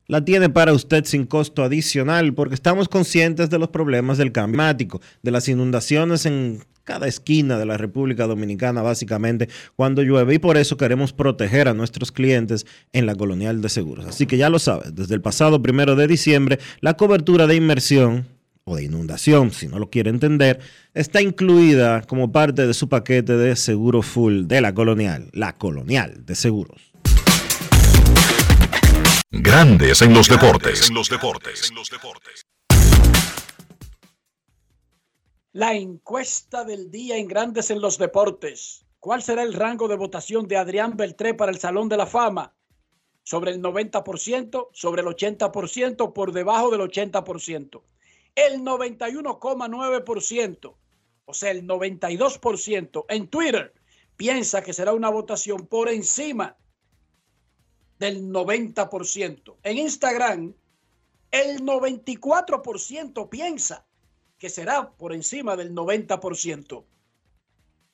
la tiene para usted sin costo adicional porque estamos conscientes de los problemas del cambio climático, de las inundaciones en cada esquina de la República Dominicana, básicamente, cuando llueve. Y por eso queremos proteger a nuestros clientes en la Colonial de Seguros. Así que ya lo sabes, desde el pasado primero de diciembre, la cobertura de inmersión o de inundación, si no lo quiere entender, está incluida como parte de su paquete de seguro full de la Colonial, la Colonial de Seguros. Grandes en los deportes. En los deportes. La encuesta del día en Grandes en los Deportes. ¿Cuál será el rango de votación de Adrián Beltré para el Salón de la Fama? ¿Sobre el 90%? ¿Sobre el 80%? ¿Por debajo del 80%? El 91,9%, o sea, el 92% en Twitter piensa que será una votación por encima del 90%. En Instagram, el 94% piensa que será por encima del 90%.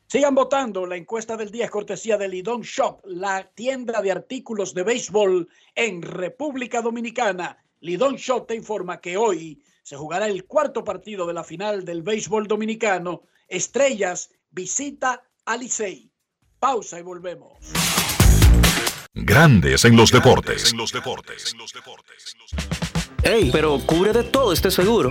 Sigan votando. La encuesta del día es cortesía de Lidon Shop, la tienda de artículos de béisbol en República Dominicana. Lidon Shop te informa que hoy se jugará el cuarto partido de la final del béisbol dominicano. Estrellas visita a Licey. Pausa y volvemos. Grandes en los deportes. En los deportes. En los deportes. Ey, pero cubre de todo este seguro.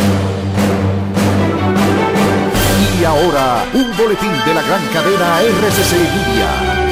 Y ahora, un boletín de la gran cadena RCC Media.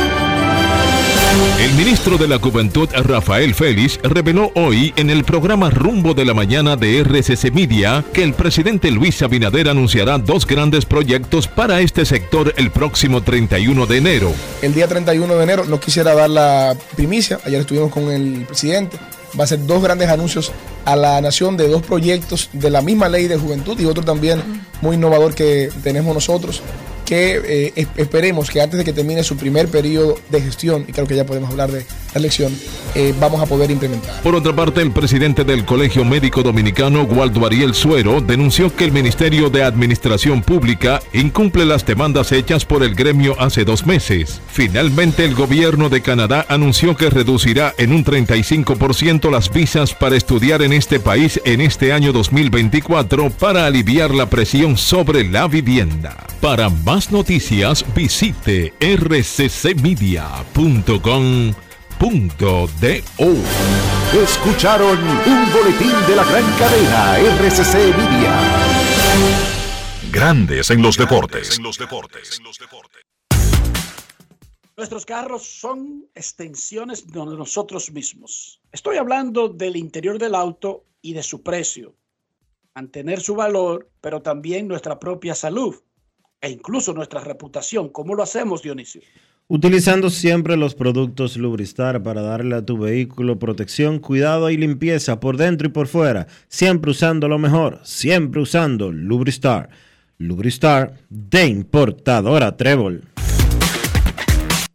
El ministro de la Juventud, Rafael Félix, reveló hoy en el programa Rumbo de la Mañana de RCC Media que el presidente Luis Abinader anunciará dos grandes proyectos para este sector el próximo 31 de enero. El día 31 de enero no quisiera dar la primicia, ayer estuvimos con el presidente, va a ser dos grandes anuncios a la nación de dos proyectos de la misma ley de juventud y otro también muy innovador que tenemos nosotros que eh, esperemos que antes de que termine su primer periodo de gestión, y creo que ya podemos hablar de la elección, eh, vamos a poder implementar. Por otra parte, el presidente del Colegio Médico Dominicano, Waldo Ariel Suero, denunció que el Ministerio de Administración Pública incumple las demandas hechas por el gremio hace dos meses. Finalmente, el gobierno de Canadá anunció que reducirá en un 35% las visas para estudiar en este país en este año 2024 para aliviar la presión sobre la vivienda. Para más noticias, visite rccmedia.com.do. Escucharon un boletín de la gran cadena RCC Media. Grandes en los deportes. Nuestros carros son extensiones de nosotros mismos. Estoy hablando del interior del auto y de su precio, mantener su valor, pero también nuestra propia salud e incluso nuestra reputación. ¿Cómo lo hacemos, Dionisio? Utilizando siempre los productos Lubristar para darle a tu vehículo protección, cuidado y limpieza por dentro y por fuera. Siempre usando lo mejor, siempre usando Lubristar. Lubristar de importadora Trébol.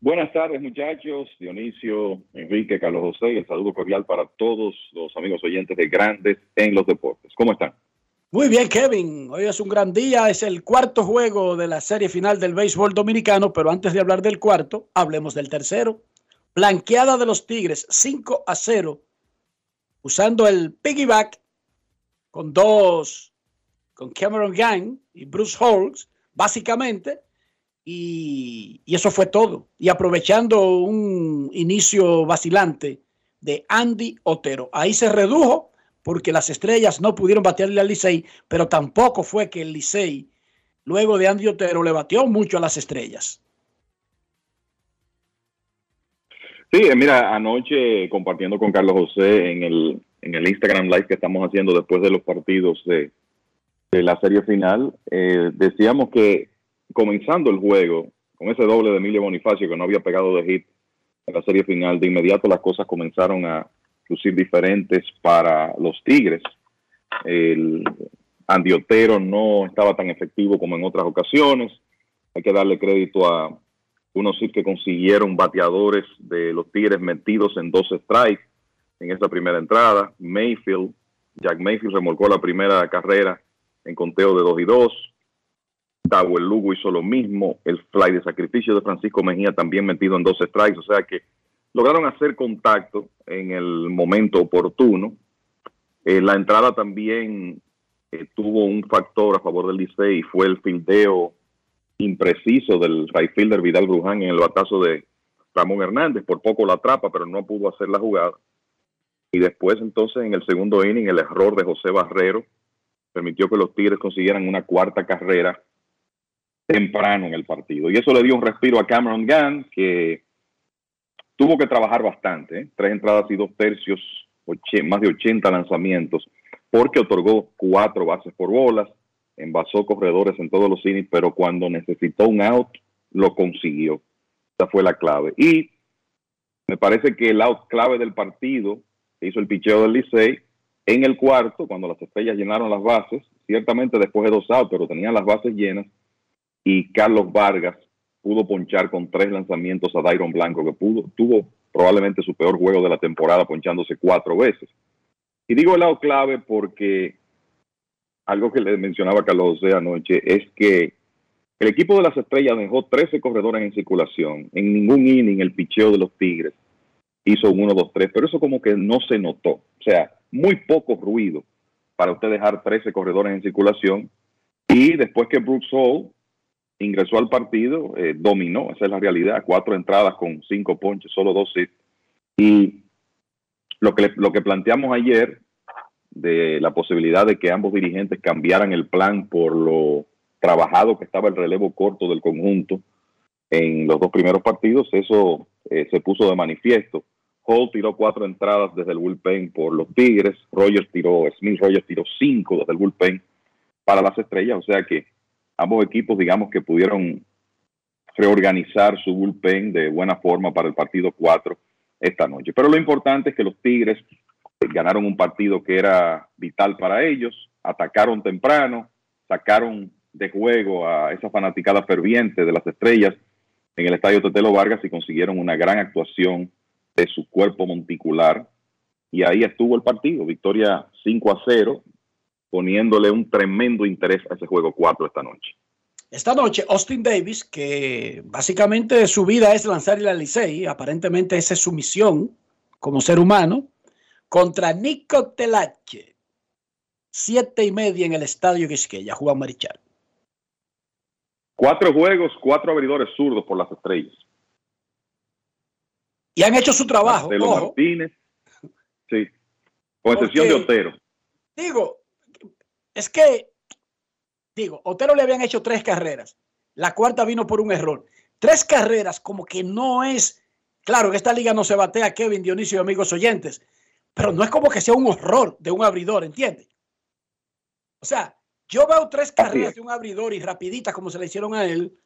Buenas tardes muchachos, Dionisio, Enrique, Carlos José, el saludo cordial para todos los amigos oyentes de Grandes en los Deportes. ¿Cómo están? Muy bien, Kevin. Hoy es un gran día, es el cuarto juego de la serie final del béisbol dominicano, pero antes de hablar del cuarto, hablemos del tercero. Blanqueada de los Tigres, 5 a 0, usando el piggyback con dos, con Cameron Gang y Bruce Holmes, básicamente, y, eso fue todo. Y aprovechando un inicio vacilante de Andy Otero. Ahí se redujo porque las estrellas no pudieron batearle al Licey, pero tampoco fue que el Licey, luego de Andy Otero, le batió mucho a las estrellas. Sí, eh, mira, anoche compartiendo con Carlos José en el, en el Instagram Live que estamos haciendo después de los partidos de, de la serie final, eh, decíamos que comenzando el juego, con ese doble de Emilio Bonifacio que no había pegado de hit en la serie final, de inmediato las cosas comenzaron a lucir diferentes para los Tigres. El Andiotero no estaba tan efectivo como en otras ocasiones. Hay que darle crédito a unos sí que consiguieron bateadores de los Tigres metidos en dos strikes en esa primera entrada. Mayfield, Jack Mayfield remolcó la primera carrera en conteo de 2 y 2. Dawel Lugo hizo lo mismo. El fly de sacrificio de Francisco Mejía también metido en dos strikes. O sea que lograron hacer contacto en el momento oportuno. Eh, la entrada también eh, tuvo un factor a favor del Licey fue el fildeo impreciso del right fielder Vidal Bruján en el batazo de Ramón Hernández. Por poco la atrapa, pero no pudo hacer la jugada. Y después, entonces, en el segundo inning, el error de José Barrero permitió que los Tigres consiguieran una cuarta carrera temprano en el partido. Y eso le dio un respiro a Cameron Gunn, que tuvo que trabajar bastante, ¿eh? tres entradas y dos tercios, más de 80 lanzamientos, porque otorgó cuatro bases por bolas, envasó corredores en todos los innings, pero cuando necesitó un out, lo consiguió. Esa fue la clave. Y Me parece que el out clave del partido hizo el picheo del Licey en el cuarto, cuando las estrellas llenaron las bases, ciertamente después de dos outs, pero tenían las bases llenas, y Carlos Vargas pudo ponchar con tres lanzamientos a Dairon Blanco, que pudo, tuvo probablemente su peor juego de la temporada, ponchándose cuatro veces. Y digo el lado clave porque algo que le mencionaba Carlos José anoche es que el equipo de las estrellas dejó 13 corredores en circulación. En ningún inning el picheo de los Tigres hizo un 1-2-3, pero eso como que no se notó. O sea, muy poco ruido para usted dejar 13 corredores en circulación. Y después que Brooks Hall ingresó al partido, eh, dominó, esa es la realidad, cuatro entradas con cinco ponches, solo dos hits. Y lo que, lo que planteamos ayer de la posibilidad de que ambos dirigentes cambiaran el plan por lo trabajado que estaba el relevo corto del conjunto en los dos primeros partidos, eso eh, se puso de manifiesto. Hall tiró cuatro entradas desde el bullpen por los Tigres, Rogers tiró, Smith Rogers tiró cinco desde el bullpen para las estrellas, o sea que ambos equipos digamos que pudieron reorganizar su bullpen de buena forma para el partido 4 esta noche. Pero lo importante es que los Tigres ganaron un partido que era vital para ellos, atacaron temprano, sacaron de juego a esa fanaticada ferviente de las estrellas en el estadio Tetelo Vargas y consiguieron una gran actuación de su cuerpo monticular. Y ahí estuvo el partido, victoria 5 a 0, poniéndole un tremendo interés a ese juego 4 esta noche. Esta noche, Austin Davis, que básicamente su vida es lanzar el Licey, aparentemente esa es su misión como ser humano, contra Nico Telache. Siete y media en el estadio Quisqueya, Juan Marichal. Cuatro juegos, cuatro abridores zurdos por las estrellas. Y han hecho su trabajo. Ojo. Martínez, sí, con excepción Porque- de Otero. Digo, es que, digo, Otero le habían hecho tres carreras. La cuarta vino por un error. Tres carreras como que no es, claro, en esta liga no se batea Kevin, Dionisio y amigos oyentes, pero no es como que sea un horror de un abridor, ¿entiendes? O sea, yo veo tres carreras de un abridor y rapiditas como se le hicieron a él,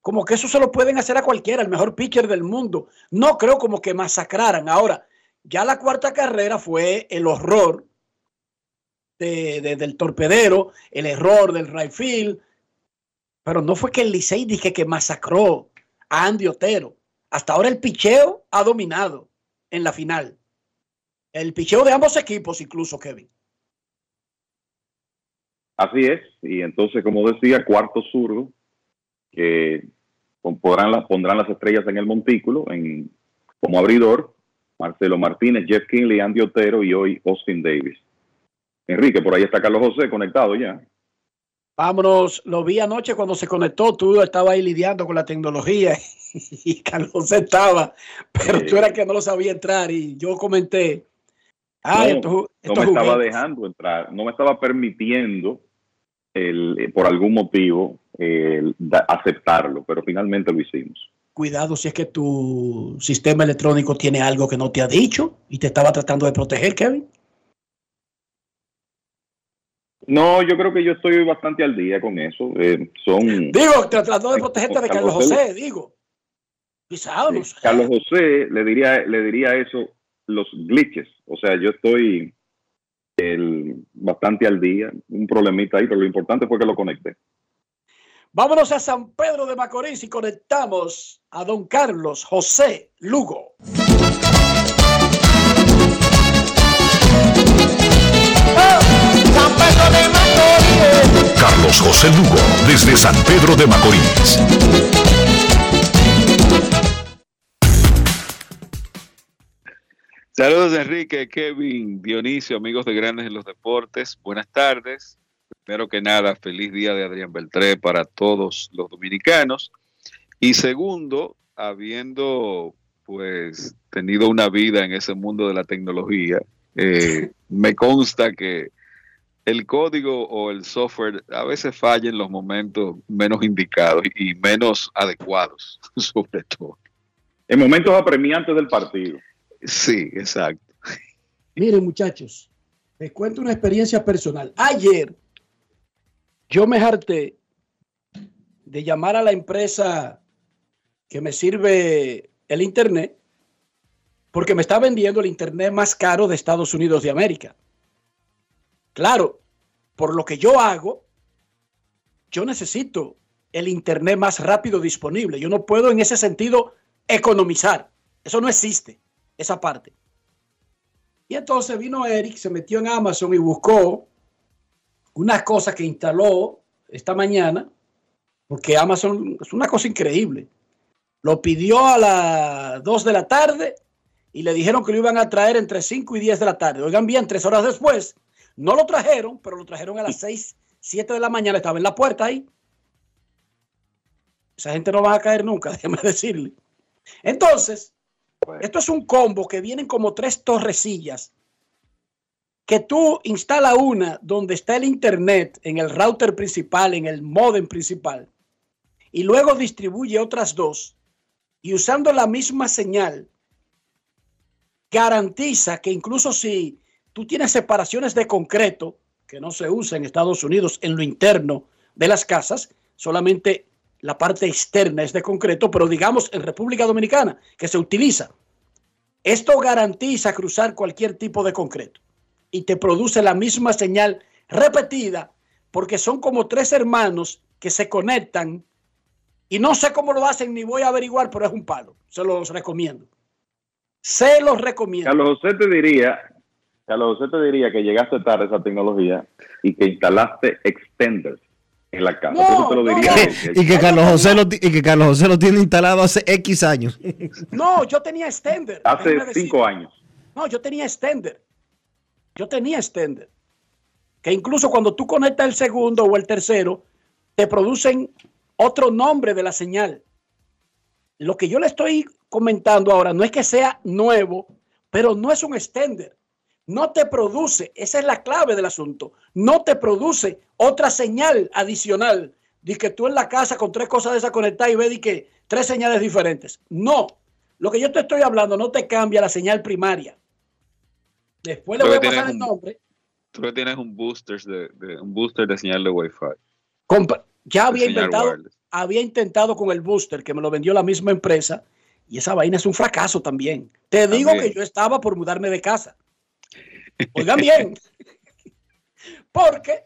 como que eso se lo pueden hacer a cualquiera, el mejor pitcher del mundo. No creo como que masacraran. Ahora, ya la cuarta carrera fue el horror de- de- del torpedero, el error del right field, pero no fue que el Licey dije que masacró a Andy Otero. Hasta ahora el picheo ha dominado en la final. El picheo de ambos equipos, incluso Kevin. Así es, y entonces, como decía, cuarto zurdo, que pon- podrán las, pondrán las estrellas en el montículo en, como abridor, Marcelo Martínez, Jeff Kinley, Andy Otero y hoy Austin Davis. Enrique, por ahí está Carlos José conectado ya. Vámonos, lo vi anoche cuando se conectó, tú estabas ahí lidiando con la tecnología y Carlos estaba, pero tú eras que no lo sabía entrar y yo comenté, ah, no, no me estaba dejando entrar, no me estaba permitiendo el, eh, por algún motivo el aceptarlo, pero finalmente lo hicimos. Cuidado si es que tu sistema electrónico tiene algo que no te ha dicho y te estaba tratando de proteger, Kevin. No, yo creo que yo estoy bastante al día con eso. eh, son Digo, tratando de protegerte de Carlos José, digo. Quizá, no sé. Carlos José le diría, le diría eso, los glitches. O sea, yo estoy el, bastante al día, un problemita ahí, pero lo importante fue que lo conecté. Vámonos a San Pedro de Macorís y conectamos a don Carlos José Lugo. Carlos José Lugo, desde San Pedro de Macorís. Saludos Enrique, Kevin, Dionisio, amigos de Grandes en los Deportes. Buenas tardes. Primero que nada, feliz día de Adrián Beltré para todos los dominicanos. Y segundo, habiendo pues tenido una vida en ese mundo de la tecnología, eh, me consta que el código o el software a veces falla en los momentos menos indicados y menos adecuados, sobre todo. En momentos apremiantes del partido. Sí, exacto. Miren, muchachos, les cuento una experiencia personal. Ayer yo me harté de llamar a la empresa que me sirve el internet porque me está vendiendo el Internet más caro de Estados Unidos de América. Claro, por lo que yo hago, yo necesito el Internet más rápido disponible. Yo no puedo en ese sentido economizar. Eso no existe, esa parte. Y entonces vino Eric, se metió en Amazon y buscó unas cosas que instaló esta mañana, porque Amazon es una cosa increíble. Lo pidió a las 2 de la tarde y le dijeron que lo iban a traer entre 5 y 10 de la tarde. Oigan bien, tres horas después, no lo trajeron, pero lo trajeron a las 6, 7 de la mañana, estaba en la puerta ahí. Esa gente no va a caer nunca, déjeme decirle. Entonces, esto es un combo que vienen como tres torrecillas que tú instala una donde está el internet en el router principal, en el modem principal, y luego distribuye otras dos, y usando la misma señal, garantiza que incluso si tú tienes separaciones de concreto, que no se usa en Estados Unidos en lo interno de las casas, solamente la parte externa es de concreto, pero digamos en República Dominicana, que se utiliza. Esto garantiza cruzar cualquier tipo de concreto y te produce la misma señal repetida, porque son como tres hermanos que se conectan y no sé cómo lo hacen ni voy a averiguar, pero es un palo. Se los recomiendo. Se los recomiendo. Carlos José te diría, Carlos José te diría que llegaste tarde a esa tecnología y que instalaste extenders en la casa. No, te lo no, diría. no. Y que, Carlos José lo, y que Carlos José lo tiene instalado hace X años. No, yo tenía extender. Hace cinco años. No, yo tenía extender. Yo tenía extender. Que incluso cuando tú conectas el segundo o el tercero, te producen otro nombre de la señal. Lo que yo le estoy comentando ahora no es que sea nuevo, pero no es un extender. No te produce, esa es la clave del asunto, no te produce otra señal adicional. de que tú en la casa con tres cosas de esas conectadas y de que tres señales diferentes. No, lo que yo te estoy hablando no te cambia la señal primaria. Después le voy a pasar el nombre. Tú que tienes un booster de, de- un booster de señal de Wi-Fi. Compa- ya había señal intentado, wireless. había intentado con el booster que me lo vendió la misma empresa y esa vaina es un fracaso también. Te digo También. que yo estaba por mudarme de casa. Oigan bien, porque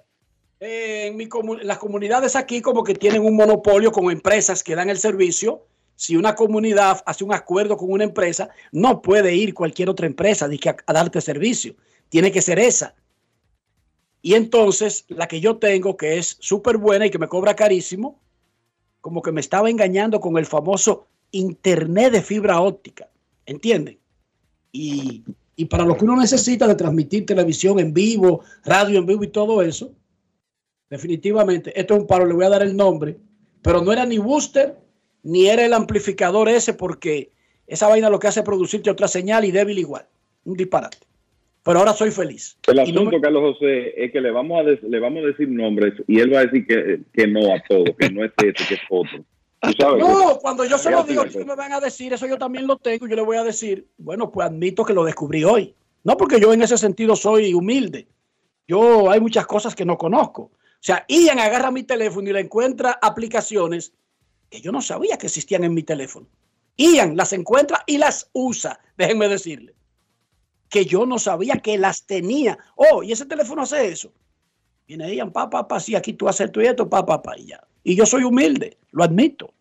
eh, en las comunidades aquí como que tienen un monopolio con empresas que dan el servicio. Si una comunidad hace un acuerdo con una empresa, no puede ir cualquier otra empresa a, a darte servicio. Tiene que ser esa. Y entonces la que yo tengo, que es súper buena y que me cobra carísimo, como que me estaba engañando con el famoso Internet de fibra óptica. ¿Entienden? Y, y para lo que uno necesita de transmitir televisión en vivo, radio en vivo y todo eso, definitivamente, esto es un paro, le voy a dar el nombre, pero no era ni booster, ni era el amplificador ese, porque esa vaina lo que hace es producirte otra señal y débil igual. Un disparate. Pero ahora soy feliz. El no asunto, me- Carlos José, es que le vamos a le vamos a decir nombres y él va a decir que, que no a todo, que no es este, que es otro. No, cuando yo se lo digo, la ¿qué cosa. me van a decir? Eso yo también lo tengo. Yo le voy a decir, bueno, pues admito que lo descubrí hoy. No porque yo en ese sentido soy humilde. Yo hay muchas cosas que no conozco. O sea, Ian agarra mi teléfono y le encuentra aplicaciones que yo no sabía que existían en mi teléfono. Ian las encuentra y las usa, déjenme decirle. Que yo no sabía que las tenía. Oh, y ese teléfono hace eso. Viene Ian, pa, pa, pa, sí, aquí tú haces esto y esto, pa, pa, pa, y ya. Y yo soy humilde, lo admito.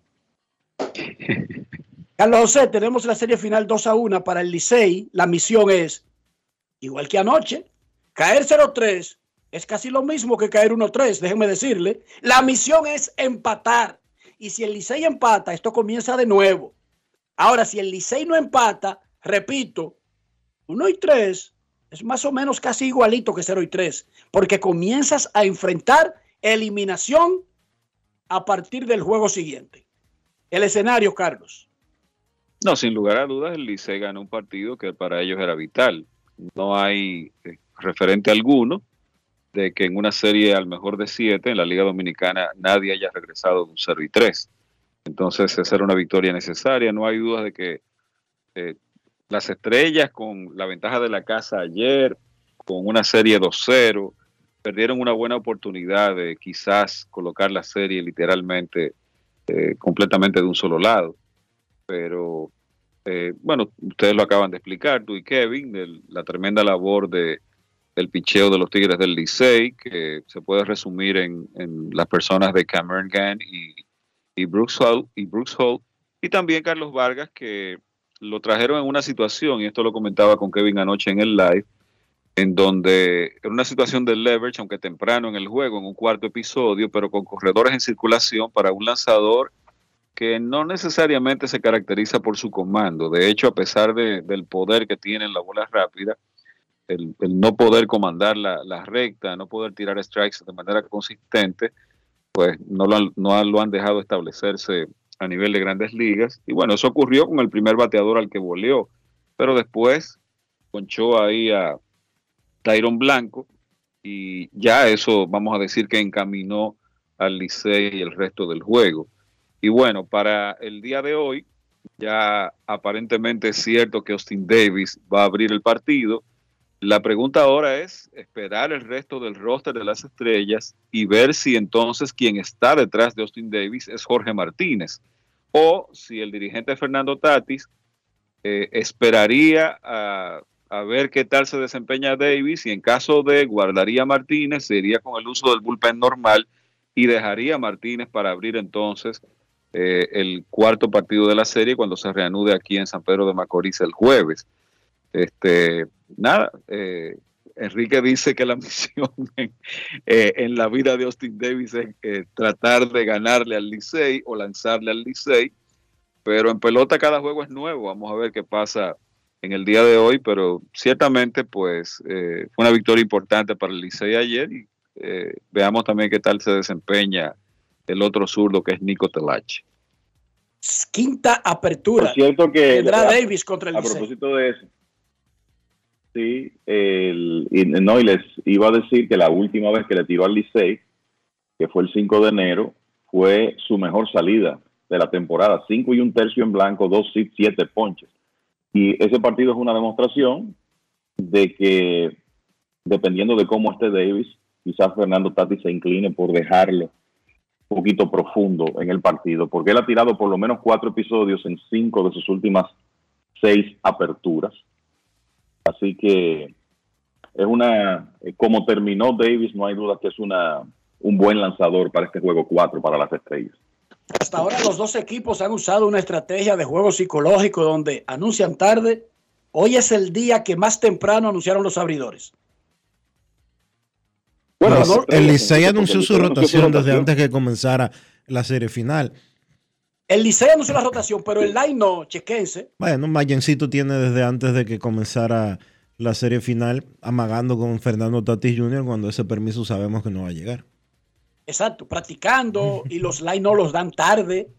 Carlos José, tenemos la serie final 2 a 1 para el Licey. La misión es, igual que anoche, caer 0-3 es casi lo mismo que caer 1-3, déjenme decirle. La misión es empatar. Y si el Licey empata, esto comienza de nuevo. Ahora, si el Licey no empata, repito, 1 y 3 es más o menos casi igualito que 0 y 3, porque comienzas a enfrentar eliminación a partir del juego siguiente. El escenario, Carlos. No, sin lugar a dudas, el Licey ganó un partido que para ellos era vital. No hay eh, referente alguno de que en una serie al mejor de siete en la Liga Dominicana nadie haya regresado de un 0 y 3. Entonces, esa era una victoria necesaria. No hay dudas de que eh, las estrellas, con la ventaja de la casa ayer, con una serie 2-0, perdieron una buena oportunidad de quizás colocar la serie literalmente eh, completamente de un solo lado. Pero eh, bueno, ustedes lo acaban de explicar, tú y Kevin, de la tremenda labor de el picheo de los Tigres del Licey, que se puede resumir en, en las personas de Cameron Gann y, y Brooks Hall, y Brooks Hall, y también Carlos Vargas, que lo trajeron en una situación, y esto lo comentaba con Kevin anoche en el live, en donde era una situación de leverage, aunque temprano en el juego, en un cuarto episodio, pero con corredores en circulación para un lanzador que no necesariamente se caracteriza por su comando. De hecho, a pesar de- del poder que tiene en la bola rápida, el, no poder comandar la, la recta, no poder tirar strikes de manera consistente, pues no lo, han, lo han dejado establecerse a nivel de grandes ligas. Y bueno, eso ocurrió con el primer bateador al que voleó, pero después ponchó ahí a Tyron Blanco y ya eso vamos a decir que encaminó al Licey y el resto del juego. Y bueno, para el día de hoy, ya aparentemente es cierto que Austin Davis va a abrir el partido. La pregunta ahora es esperar el resto del roster de las estrellas y ver si entonces quien está detrás de Austin Davis es Jorge Martínez o si el dirigente Fernando Tatis eh, esperaría a, a ver qué tal se desempeña Davis y en caso de guardaría a Martínez sería con el uso del bullpen normal y dejaría a Martínez para abrir entonces eh, el cuarto partido de la serie cuando se reanude aquí en San Pedro de Macorís el jueves. Este, nada, eh, Enrique dice que la misión en, eh, en la vida de Austin Davis es tratar de ganarle al Licey o lanzarle al Licey, pero en pelota cada juego es nuevo. Vamos a ver qué pasa en el día de hoy, pero ciertamente pues eh, fue una victoria importante para el Licey ayer y eh, veamos también qué tal se desempeña el otro zurdo que es Nico Telache. Quinta apertura. Por cierto que Tendrá a, Davis contra el a Licey. propósito de eso, sí, el, y, no, y les iba a decir que la última vez que le tiró al Licey, que fue el 5 de enero, fue su mejor salida de la temporada, 5 y un tercio en blanco, 2 hits, 7 ponches. Y ese partido es una demostración de que dependiendo de cómo esté Davis, quizás Fernando Tati se incline por dejarlo un poquito profundo en el partido, porque él ha tirado por lo menos cuatro episodios en cinco de sus últimas seis aperturas. Así que es una, como terminó Davis, no hay duda que es una un buen lanzador para este juego 4 para las estrellas. Hasta ahora los dos equipos han usado una estrategia de juego psicológico donde anuncian tarde. Hoy es el día que más temprano anunciaron los abridores. Bueno, no- el Licey anunció su rotación desde antes que comenzara la serie final. El Licey anunció la rotación, pero el line no, chequense. Bueno, Mayencito tiene desde antes de que comenzara la serie final amagando con Fernando Tatis Jr. cuando ese permiso sabemos que no va a llegar. Exacto, practicando y los line no los dan tarde.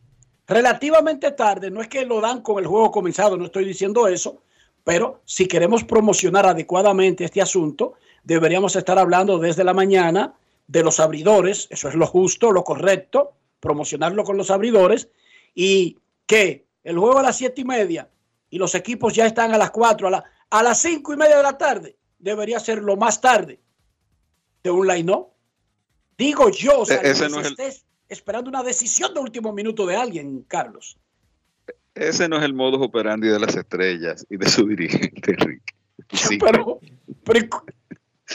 Relativamente tarde, no es que lo dan con el juego comenzado, no estoy diciendo eso, pero si queremos promocionar adecuadamente este asunto, deberíamos estar hablando desde la mañana de los abridores, eso es lo justo, lo correcto, promocionarlo con los abridores y que el juego a las siete y media y los equipos ya están a las cuatro, a, la- a las cinco y media de la tarde, debería ser lo más tarde de un line no. Digo yo, o sea, E- ese no se es el- esté esperando una decisión de último minuto de alguien, Carlos. Ese no es el modus operandi de las estrellas y de su dirigente, Enrique. Sí. Pero, pero,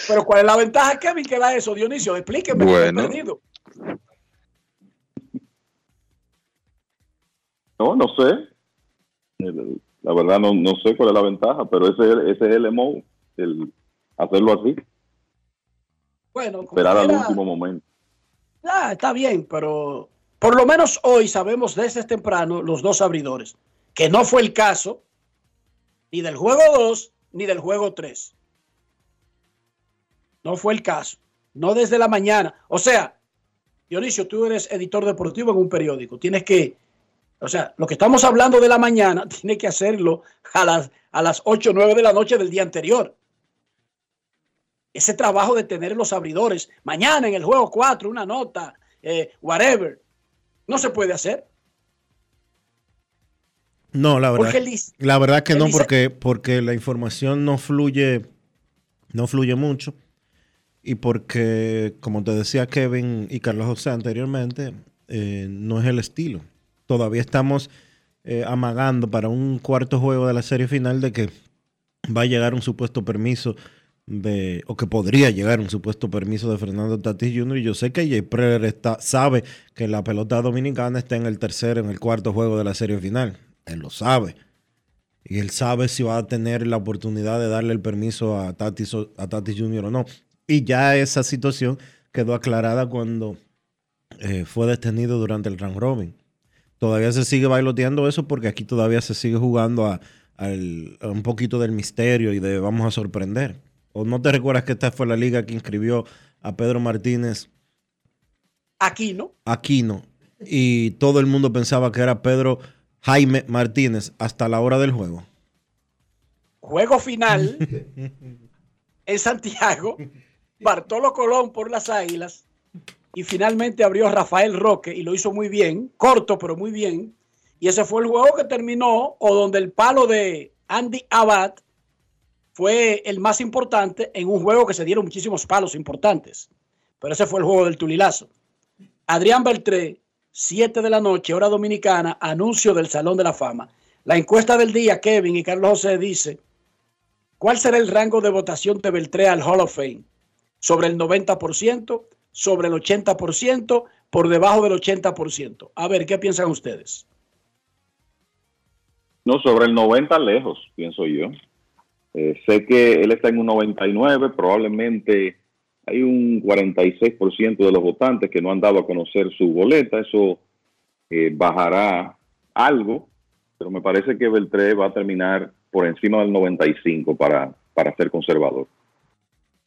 pero ¿cuál es la ventaja, Kevin, que da eso, Dionisio? Explíqueme, que Bueno. perdido. No, no sé. La verdad no, no sé cuál es la ventaja, pero ese, ese es el emo, el hacerlo así, Bueno, esperar al último momento. ah, está bien, pero por lo menos hoy sabemos desde temprano los dos abridores, que no fue el caso ni del juego 2 ni del juego 3. No fue el caso. No desde la mañana. O sea, Dionisio, tú eres editor deportivo en un periódico. Tienes que, o sea, lo que estamos hablando de la mañana, tiene que hacerlo a las, a las 8 o 9 de la noche del día anterior. Ese trabajo de tener los abridores, mañana en el juego 4, una nota, eh, whatever, no se puede hacer. No, la verdad, el la verdad que no, porque, porque la información no fluye, no fluye mucho. Y porque, como te decía Kevin y Carlos José anteriormente, eh, no es el estilo. Todavía estamos eh, amagando para un cuarto juego de la serie final de que va a llegar un supuesto permiso de, o que podría llegar un supuesto permiso de Fernando Tatis Jr. Y yo sé que Jay Preller está, sabe que la pelota dominicana está en el tercer, en el cuarto juego de la serie final. Él lo sabe. Y él sabe si va a tener la oportunidad de darle el permiso a Tatis, a Tatis Jr. o no. Y ya esa situación quedó aclarada cuando eh, fue detenido durante el round robin. Todavía se sigue bailoteando eso porque aquí todavía se sigue jugando a un poquito del misterio y de vamos a sorprender. ¿O no te recuerdas que esta fue la liga que inscribió a Pedro Martínez Aquí, ¿no? Aquino y todo el mundo pensaba que era Pedro Jaime Martínez hasta la hora del juego? Juego final en Santiago. Bartolo Colón por las Águilas. Y finalmente abrió Rafael Roque y lo hizo muy bien, corto pero muy bien. Y ese fue el juego que terminó o donde el palo de Andy Abad fue el más importante en un juego que se dieron muchísimos palos importantes. Pero ese fue el juego del Tulilazo. Adrián Beltré, 7 de la noche, hora dominicana, anuncio del Salón de la Fama. La encuesta del día, Kevin y Carlos José dice, ¿cuál será el rango de votación de Beltré al Hall of Fame? ¿Sobre el 90%? ¿Sobre el 80%? ¿Por debajo del 80%? A ver, ¿qué piensan ustedes? No, sobre el 90 lejos, pienso yo. Eh, sé que él está en un 99, probablemente hay un 46% de los votantes que no han dado a conocer su boleta, eso eh, bajará algo, pero me parece que Beltré va a terminar por encima del 95 para, para ser conservador.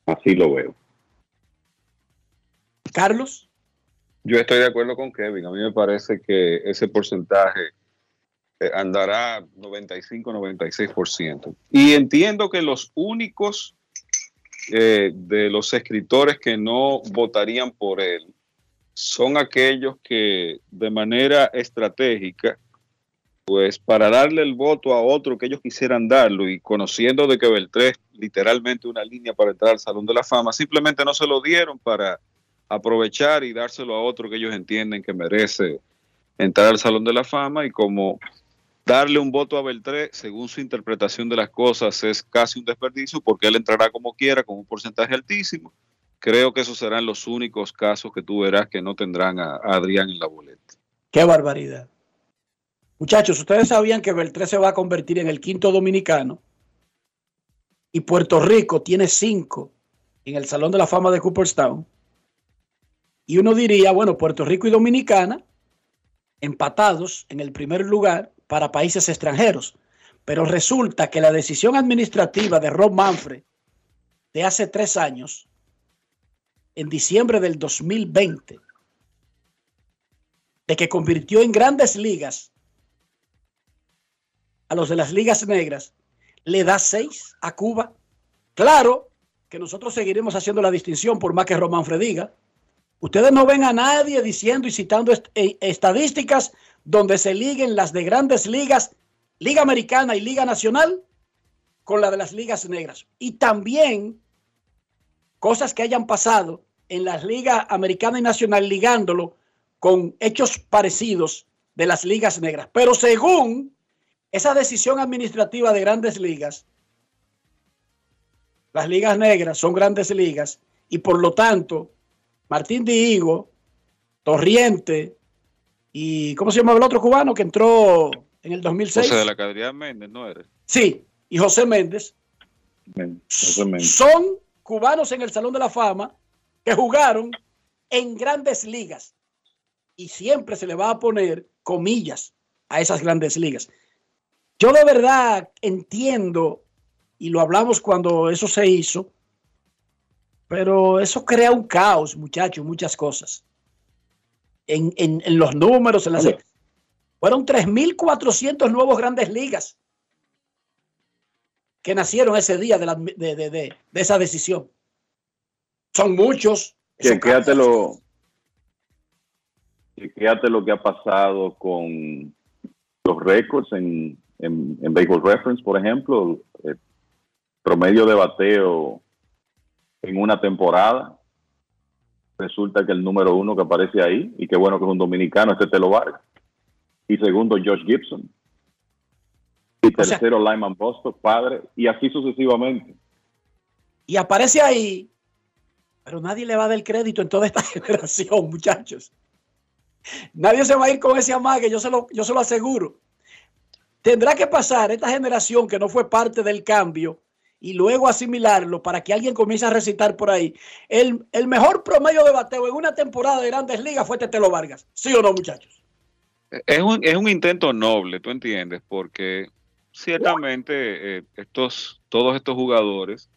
Así lo veo. Carlos. Yo estoy de acuerdo con Kevin. A mí me parece que ese porcentaje andará 95-96%. Y entiendo que los únicos eh, de los escritores que no votarían por él son aquellos que de manera estratégica, pues para darle el voto a otro que ellos quisieran darlo y conociendo de que Beltré literalmente una línea para entrar al Salón de la Fama, simplemente no se lo dieron para aprovechar y dárselo a otro que ellos entienden que merece entrar al Salón de la Fama y como darle un voto a Beltré, según su interpretación de las cosas, es casi un desperdicio porque él entrará como quiera con un porcentaje altísimo. Creo que esos serán los únicos casos que tú verás que no tendrán a, Adrián en la boleta. Qué barbaridad. Muchachos, ustedes sabían que Beltré se va a convertir en el quinto dominicano y Puerto Rico tiene cinco en el Salón de la Fama de Cooperstown. Y uno diría, bueno, Puerto Rico y Dominicana empatados en el primer lugar para países extranjeros. Pero resulta que la decisión administrativa de Rob Manfred de hace tres años, en diciembre del 2020, de que convirtió en grandes ligas a los de las ligas negras, le da seis a Cuba. Claro que nosotros seguiremos haciendo la distinción por más que Rob Manfred diga. Ustedes no ven a nadie diciendo y citando eh, estadísticas donde se liguen las de grandes ligas, Liga Americana y Liga Nacional, con la de las ligas negras. Y también cosas que hayan pasado en las ligas americana y nacional ligándolo con hechos parecidos de las ligas negras. Pero según esa decisión administrativa de grandes ligas, las ligas negras son grandes ligas y por lo tanto Martín Diego, Torriente y ¿cómo se llama el otro cubano que entró en el 2006? José de la Cadría Méndez, ¿no eres? Sí, y José Méndez. José Méndez. Son cubanos en el Salón de la Fama que jugaron en grandes ligas y siempre se le va a poner comillas a esas grandes ligas. Yo de verdad entiendo, y lo hablamos cuando eso se hizo, pero eso crea un caos, muchachos, muchas cosas. En, en, en los números, en las... Fueron 3.400 nuevos grandes ligas que nacieron ese día de, la, de, de, de, de esa decisión. Son muchos. Chequéate lo, chequéate lo que ha pasado con los récords en, en, en Baseball Reference, por ejemplo, el promedio de bateo en una temporada. Resulta que el número uno que aparece ahí, y qué bueno que es un dominicano, es Telo Vargas. Y segundo, Josh Gibson. Y tercero, Lyman Boston, padre, y así sucesivamente. Y aparece ahí, pero nadie le va a dar el crédito en toda esta generación, muchachos. Nadie se va a ir con ese amague, yo se lo, yo se lo aseguro. Tendrá que pasar esta generación que no fue parte del cambio y luego asimilarlo para que alguien comience a recitar por ahí. El, el mejor promedio de bateo en una temporada de grandes ligas fue Tetelo Vargas. ¿Sí o no, muchachos? Es un, es un intento noble, tú entiendes, porque ciertamente eh, estos, todos estos jugadores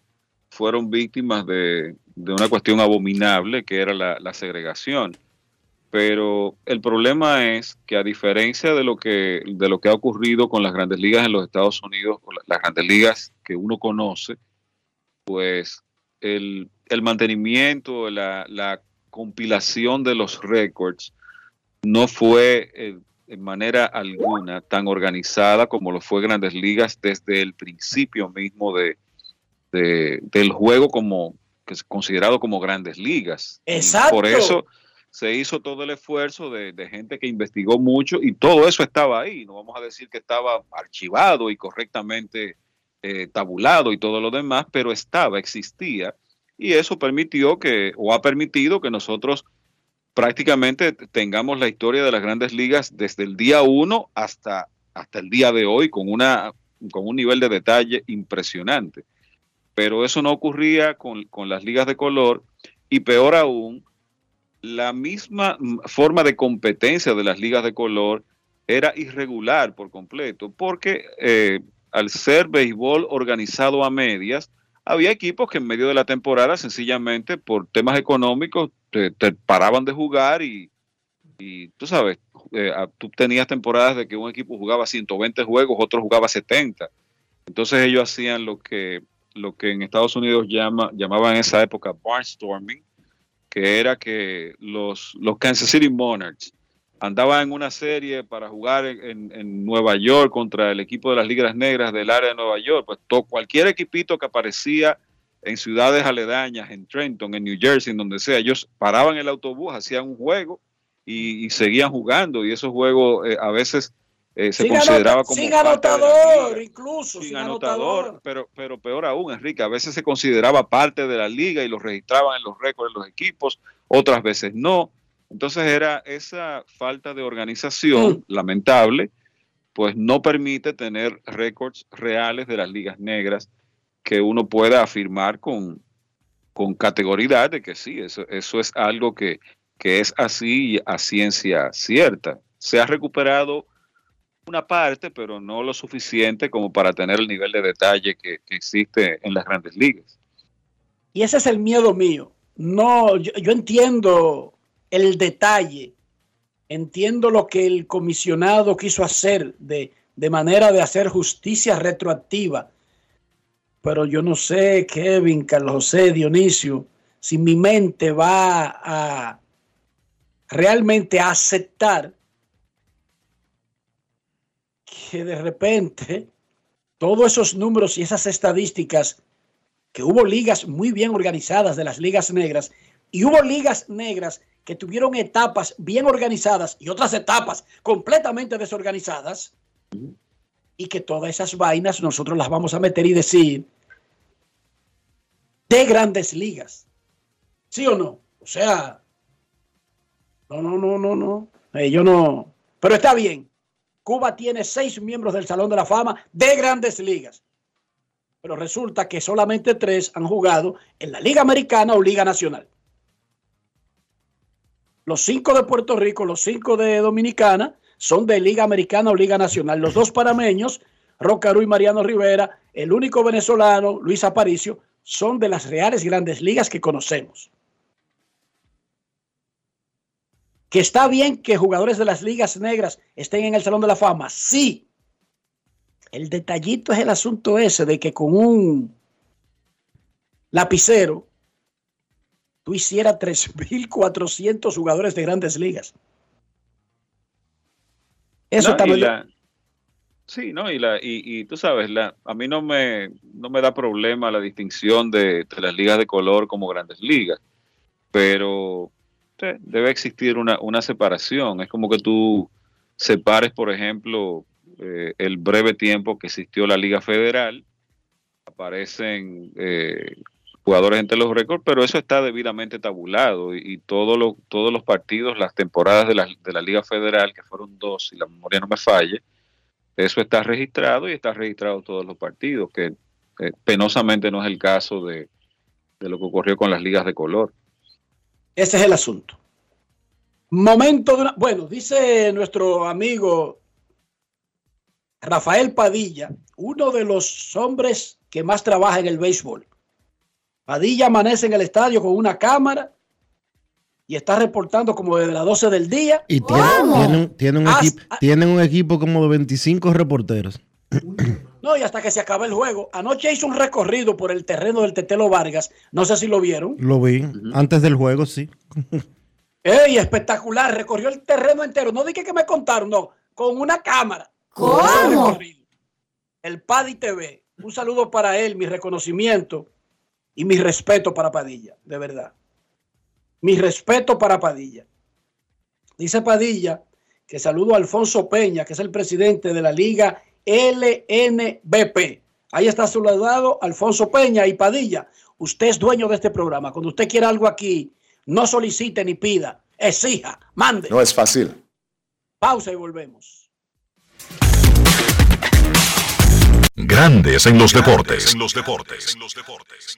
fueron víctimas de, de una cuestión abominable que era la, la, segregación. Pero el problema es que a diferencia de lo que, de lo que ha ocurrido con las grandes ligas en los Estados Unidos, o las grandes ligas que uno conoce, pues el, el mantenimiento, la, la, compilación de los récords no fue eh, en manera alguna tan organizada como lo fue Grandes Ligas desde el principio mismo de, de, del juego como que es considerado como Grandes Ligas. Exacto. Por eso se hizo todo el esfuerzo de, gente que investigó mucho y todo eso estaba ahí. No vamos a decir que estaba archivado y correctamente eh, tabulado y todo lo demás, pero estaba, existía. Y eso permitió que, o ha permitido que nosotros prácticamente tengamos la historia de las grandes ligas desde el día uno hasta, hasta el día de hoy con, una, con un nivel de detalle impresionante. Pero eso no ocurría con, con las ligas de color y peor aún, la misma forma de competencia de las ligas de color era irregular por completo, porque eh, al ser béisbol organizado a medias, había equipos que en medio de la temporada sencillamente por temas económicos te, paraban de jugar y, y tú sabes, eh, tú tenías temporadas de que un equipo jugaba 120 juegos, otro jugaba 70. Entonces ellos hacían lo que, lo que en Estados Unidos llama, llamaban en esa época barnstorming, que era que los, los Kansas City Monarchs andaban en una serie para jugar en, en, Nueva York contra el equipo de las Ligas Negras del área de Nueva York, pues cualquier equipito que aparecía en ciudades aledañas, en Trenton, en New Jersey, en donde sea, ellos paraban el autobús, hacían un juego y, y seguían jugando. Y esos juegos eh, a veces eh, se sin consideraba anota, como sin anotador, incluso sin, sin anotador, anotador. pero pero peor aún, Enrique, a veces se consideraba parte de la liga y los registraban en los récords de los equipos, otras veces no. Entonces era esa falta de organización mm. lamentable, pues no permite tener récords reales de las ligas negras que uno pueda afirmar con, con categoridad de que sí, eso, eso es algo que, que es así a ciencia cierta. Se ha recuperado una parte, pero no lo suficiente como para tener el nivel de detalle que, existe en las grandes ligas. Y ese es el miedo mío. No, yo, entiendo el detalle. Entiendo lo que el comisionado quiso hacer de, manera de hacer justicia retroactiva. Pero yo no sé, Kevin, Carlos José, Dionisio, si mi mente va a realmente aceptar que de repente todos esos números y esas estadísticas, que hubo ligas muy bien organizadas de las ligas negras, y hubo ligas negras que tuvieron etapas bien organizadas y otras etapas completamente desorganizadas y que todas esas vainas nosotros las vamos a meter y decir de grandes ligas. ¿Sí o no? O sea, no, no, no, no, no. Eh, yo no. Pero está bien. Cuba tiene seis miembros del Salón de la Fama de grandes ligas. Pero resulta que solamente tres han jugado en la Liga Americana o Liga Nacional los cinco de Puerto Rico, los cinco de Dominicana, son de Liga Americana o Liga Nacional. Los dos panameños, Rocaru y Mariano Rivera, el único venezolano, Luis Aparicio, son de las reales grandes ligas que conocemos. Que está bien que jugadores de las ligas negras estén en el Salón de la Fama, sí. El detallito es el asunto ese de que con un lapicero tú hicieras 3.400 jugadores de grandes ligas. Eso no, también. La, sí, no, y, la, y, y, tú sabes, la, a mí no me, no me da problema la distinción de, de las ligas de color como grandes ligas, pero debe existir una, una separación. Es como que tú separes, por ejemplo, eh, el breve tiempo que existió la Liga Federal. Aparecen eh, jugadores entre los récords, pero eso está debidamente tabulado y, y todos los todos los partidos, las temporadas de la, de la Liga Federal, que fueron dos, si la memoria no me falle, eso está registrado y está registrado todos los partidos, que eh, penosamente no es el caso de, de lo que ocurrió con las ligas de color. Ese es el asunto. Momento de una. Bueno, dice nuestro amigo Rafael Padilla, uno de los hombres que más trabaja en el béisbol. Padilla amanece en el estadio con una cámara y está reportando como desde las 12 del día. Y tiene, un equipo, tienen un equipo como de 25 reporteros. No, y hasta que se acaba el juego. Anoche hizo un recorrido por el terreno del Tetelo Vargas. No sé si lo vieron. Lo vi antes del juego, sí. ¡Ey, espectacular! Recorrió el terreno entero. No dije que me contaron, no. Con una cámara. Recorrido. El Paddy TV. Un saludo para él, mi reconocimiento y mi respeto para Padilla, de verdad. Mi respeto para Padilla. Dice Padilla que saludo a Alfonso Peña, que es el presidente de la Liga LNBP. Ahí está saludado Alfonso Peña y Padilla. Usted es dueño de este programa. Cuando usted quiera algo aquí, no solicite ni pida, exija, mande. No es fácil. Pausa y volvemos. Grandes en los deportes. En los deportes. En los deportes.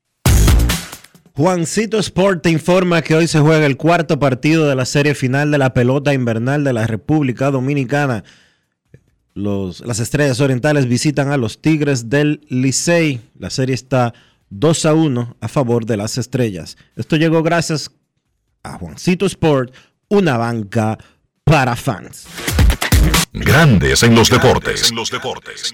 Juancito Sport te informa que hoy se juega el cuarto partido de la serie final de la pelota invernal de la República Dominicana. Los, las Estrellas Orientales visitan a los Tigres del Licey. La serie está 2 a 1 a favor de las Estrellas. Esto llegó gracias a Juancito Sport, una banca para fans. Grandes en los deportes. En los deportes.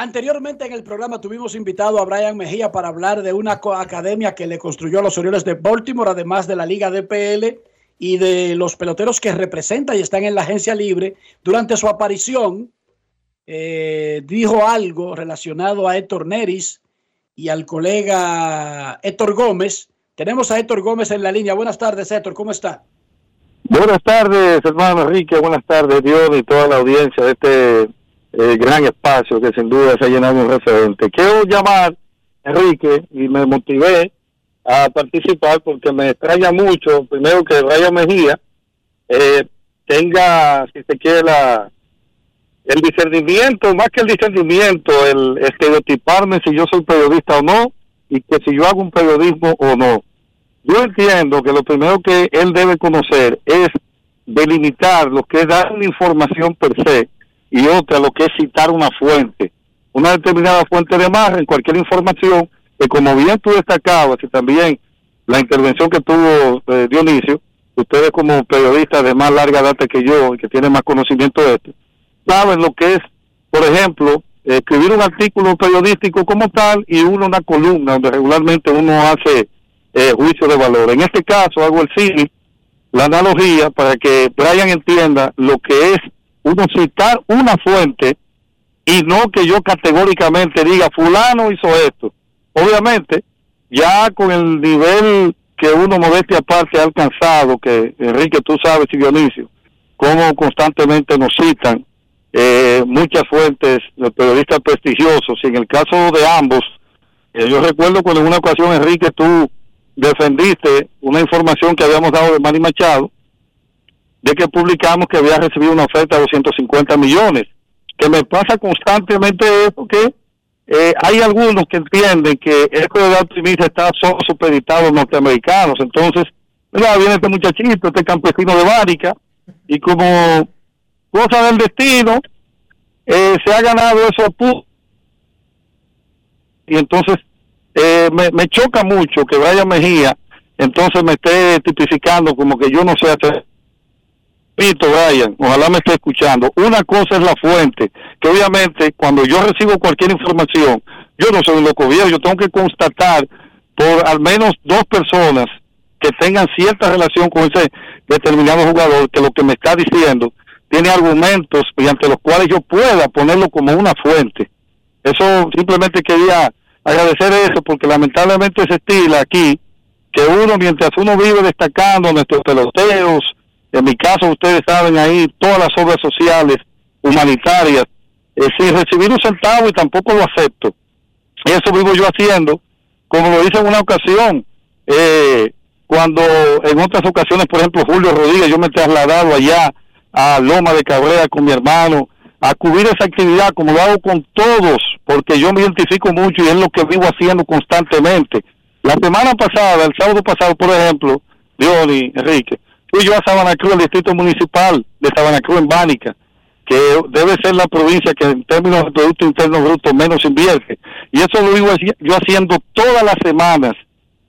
Anteriormente en el programa tuvimos invitado a Brian Mejía para hablar de una academia que le construyó a los Orioles de Baltimore, además de la Liga DPL y de los peloteros que representa y están en la agencia libre. Durante su aparición, eh, dijo algo relacionado a Héctor Neris y al colega Héctor Gómez. Tenemos a Héctor Gómez en la línea. Buenas tardes, Héctor, ¿cómo está? Buenas tardes, hermano Enrique. Buenas tardes, Dios y toda la audiencia de este eh, gran espacio que sin duda se ha llenado un referente. Quiero llamar, Enrique, y me motivé a participar porque me extraña mucho, primero que Raya Mejía eh, tenga, si se quiere, la, el discernimiento, más que el discernimiento, el estereotiparme si yo soy periodista o no, y que si yo hago un periodismo o no. Yo entiendo que lo primero que él debe conocer es delimitar lo que es dar una información per se y otra lo que es citar una fuente, una determinada fuente de margen, cualquier información que como bien tú destacabas y también la intervención que tuvo eh, Dionisio, ustedes como periodistas de más larga data que yo y que tienen más conocimiento de esto, saben lo que es, por ejemplo, escribir un artículo periodístico como tal y uno una columna donde regularmente uno hace eh, juicio de valor. En este caso hago el sí, la analogía para que Brian entienda lo que es uno citar una fuente y no que yo categóricamente diga fulano hizo esto. Obviamente, ya con el nivel que uno modestia aparte ha alcanzado, que Enrique tú sabes y Dionisio, como constantemente nos citan eh, muchas fuentes de periodistas prestigiosos, y en el caso de ambos, eh, yo recuerdo cuando en una ocasión Enrique tú defendiste una información que habíamos dado de Manny Machado, de que publicamos que había recibido una oferta de 250 millones. Que me pasa constantemente eso que eh, hay algunos que entienden que esto de optimista está solo supeditado norteamericanos. Entonces, viene este muchachito, este campesino de Bárica, y como cosa del destino, eh, se ha ganado eso y entonces eh, me, me choca mucho que Brian Mejía entonces me esté tipificando como que yo no sé hacer repito, Brian, ojalá me esté escuchando. Una cosa es la fuente, que obviamente cuando yo recibo cualquier información, yo no soy un loco viejo, yo tengo que constatar por al menos dos personas que tengan cierta relación con ese determinado jugador, que lo que me está diciendo tiene argumentos mediante los cuales yo pueda ponerlo como una fuente. Eso simplemente quería agradecer eso, porque lamentablemente se estila aquí que uno, mientras uno vive destacando nuestros peloteros, en mi caso, ustedes saben ahí todas las obras sociales, humanitarias, eh, sin recibir un centavo y tampoco lo acepto. Eso vivo yo haciendo, como lo hice en una ocasión, eh, cuando en otras ocasiones, por ejemplo, Julio Rodríguez, yo me he trasladado allá a Loma de Cabrera con mi hermano, a cubrir esa actividad como lo hago con todos, porque yo me identifico mucho y es lo que vivo haciendo constantemente. La semana pasada, el sábado pasado, por ejemplo, Diony, Enrique, fui yo a Sabana Cruz, el distrito municipal de Sabana Cruz en Bánica, que debe ser la provincia que en términos de Producto Interno Bruto menos invierte. Y eso lo digo yo haciendo todas las semanas.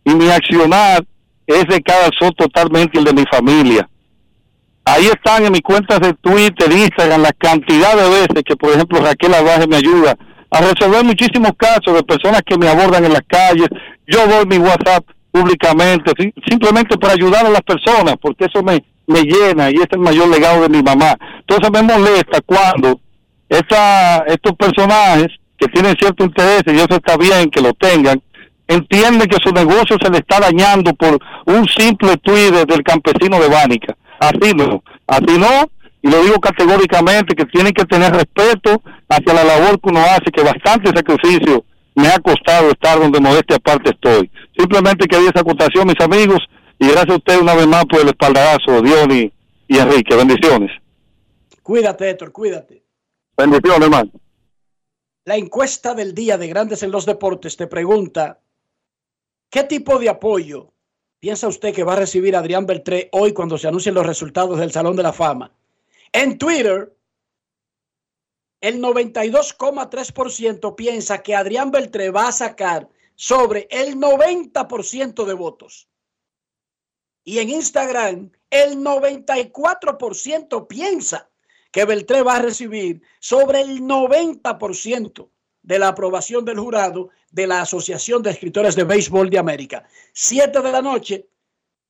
Y mi accionar es de cada sol totalmente el de mi familia. Ahí están en mis cuentas de Twitter, Instagram, la cantidad de veces que, por ejemplo, Raquel Abaje me ayuda a resolver muchísimos casos de personas que me abordan en las calles. Yo doy mi WhatsApp públicamente, simplemente para ayudar a las personas, porque eso me, me llena y es el mayor legado de mi mamá. Entonces me molesta cuando esta, estos personajes que tienen cierto interés, y eso está bien que lo tengan, entienden que su negocio se le está dañando por un simple tuit del campesino de Bánica. Así no, así no, y lo digo categóricamente que tienen que tener respeto hacia la labor que uno hace, que bastante sacrificio me ha costado estar donde modestia aparte estoy. Simplemente quería esa acotación, mis amigos, y gracias a usted una vez más por el espaldarazo, Diony y Enrique. Bendiciones. Cuídate, Héctor, cuídate. Bendiciones, hermano. La encuesta del día de Grandes en los Deportes te pregunta, ¿qué tipo de apoyo piensa usted que va a recibir Adrián Beltré hoy cuando se anuncien los resultados del Salón de la Fama? En Twitter, el 92,3% piensa que Adrián Beltré va a sacar sobre el 90% de votos. Y en Instagram, el 94% piensa que Beltré va a recibir sobre el 90% de la aprobación del jurado de la Asociación de Escritores de Béisbol de América. Siete de la noche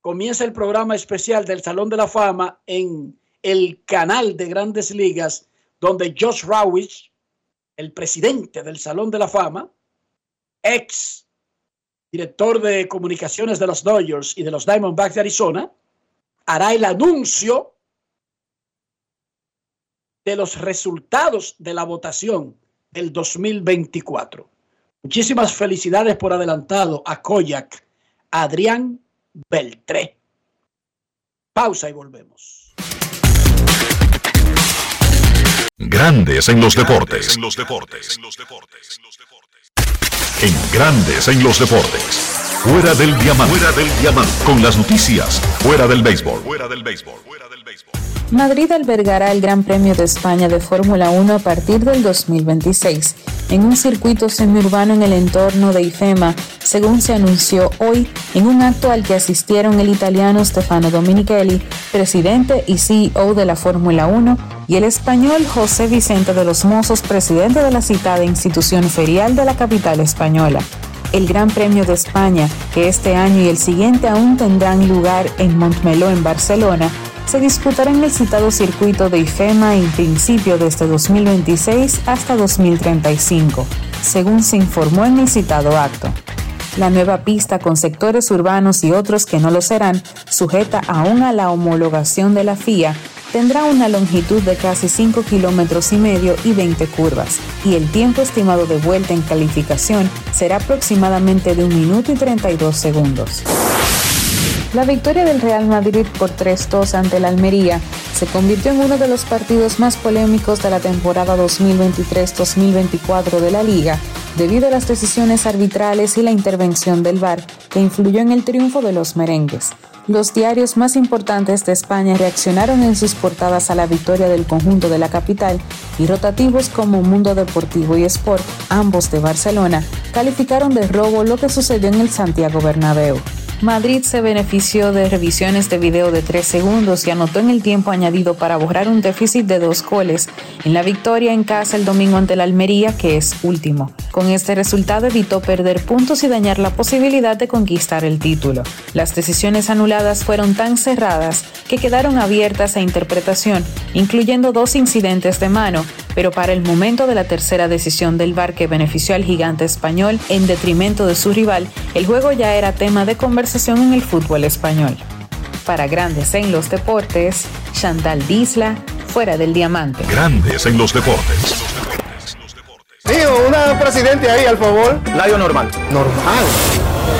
comienza el programa especial del Salón de la Fama en el canal de Grandes Ligas donde Josh Rawich, el presidente del Salón de la Fama, ex director de comunicaciones de los Dodgers y de los Diamondbacks de Arizona, hará el anuncio de los resultados de la votación del 2024. Muchísimas felicidades por adelantado a Koyak, Adrián Beltré. Pausa y volvemos. Grandes en los deportes. En los deportes. En Grandes en los deportes. Fuera del diamante. Fuera del diamante. Con las noticias. Fuera del béisbol. Fuera del béisbol. Madrid albergará el Gran Premio de España de Fórmula 1 a partir del 2026, en un circuito semiurbano en el entorno de IFEMA, según se anunció hoy en un acto al que asistieron el italiano Stefano Dominichelli, presidente y CEO de la Fórmula 1, y el español José Vicente de los Mozos, presidente de la citada institución ferial de la capital española. El Gran Premio de España, que este año y el siguiente aún tendrán lugar en Montmeló, en Barcelona, se disputará en el citado circuito de IFEMA en principio desde 2026 hasta 2035, según se informó en el citado acto. La nueva pista con sectores urbanos y otros que no lo serán, sujeta aún a la homologación de la FIA, tendrá una longitud de casi 5 kilómetros y medio y 20 curvas, y el tiempo estimado de vuelta en calificación será aproximadamente de 1 minuto y 32 segundos. La victoria del Real Madrid por 3-2 ante la Almería se convirtió en uno de los partidos más polémicos de la temporada 2023-2024 de la liga, debido a las decisiones arbitrales y la intervención del VAR que influyó en el triunfo de los merengues. Los diarios más importantes de España reaccionaron en sus portadas a la victoria del conjunto de la capital y rotativos como Mundo Deportivo y Sport, ambos de Barcelona, calificaron de robo lo que sucedió en el Santiago Bernabéu. Madrid se benefició de revisiones de video de 3 segundos y anotó en el tiempo añadido para borrar un déficit de dos goles en la victoria en casa el domingo ante la Almería, que es último. Con este resultado evitó perder puntos y dañar la posibilidad de conquistar el título. Las decisiones anuladas fueron tan cerradas que quedaron abiertas a interpretación, incluyendo dos incidentes de mano, pero para el momento de la tercera decisión del VAR que benefició al gigante español en detrimento de su rival, el juego ya era tema de conversación en el fútbol español. Para Grandes en los Deportes, Chantal Disla, fuera del diamante. Grandes en los Deportes. Tío, una presidente ahí, al favor. Radio normal. Normal.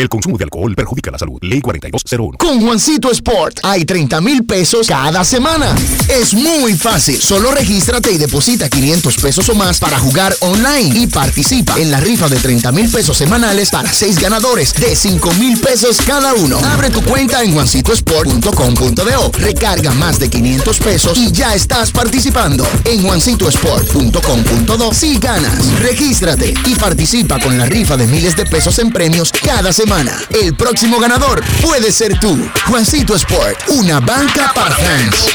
El consumo de alcohol perjudica la salud. Ley 4201. Con Juancito Sport hay 30 mil pesos cada semana. Es muy fácil. Solo regístrate y deposita 500 pesos o más para jugar online y participa en la rifa de 30 mil pesos semanales para 6 ganadores de 5 mil pesos cada uno. Abre tu cuenta en juancitosport.com.do. Recarga más de 500 pesos y ya estás participando. En juancitosport.com.do. Si ganas, regístrate y participa con la rifa de miles de pesos en premios cada semana. El próximo ganador puede ser tú. Juancito Sport, una banca para fans.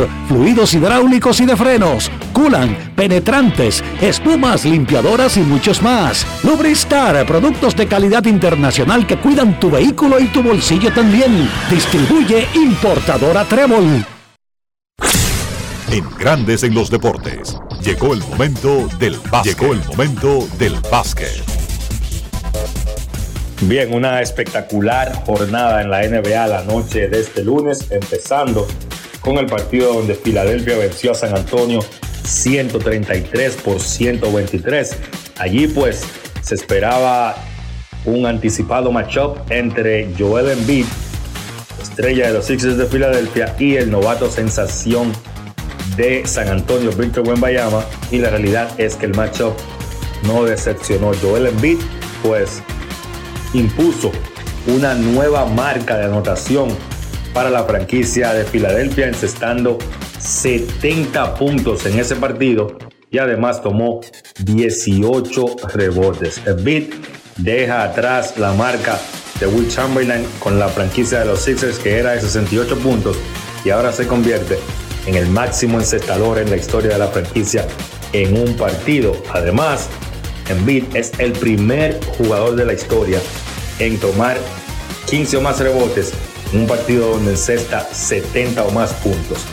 fluidos hidráulicos y de frenos, culan, penetrantes, espumas, limpiadoras y muchos más. Lubristar, productos de calidad internacional que cuidan tu vehículo y tu bolsillo también. Distribuye importadora Trébol. En Grandes en los Deportes, llegó el momento del básquet. Llegó el momento del básquet. Bien, una espectacular jornada en la NBA la noche de este lunes, empezando con el partido donde Filadelfia venció a San Antonio 133 por 123. Allí pues se esperaba un anticipado matchup entre Joel Embiid, estrella de los Sixers de Filadelfia, y el novato sensación de San Antonio, Victor Wembayama. Y la realidad es que el matchup no decepcionó. Joel Embiid pues impuso una nueva marca de anotación para la franquicia de Filadelfia, encestando 70 puntos en ese partido y además tomó 18 rebotes. Embiid deja atrás la marca de Will Chamberlain con la franquicia de los Sixers que era de 68 puntos y ahora se convierte en el máximo encestador en la historia de la franquicia en un partido. Además, Embiid es el primer jugador de la historia en tomar 15 o más rebotes un partido donde encesta 70 o más puntos.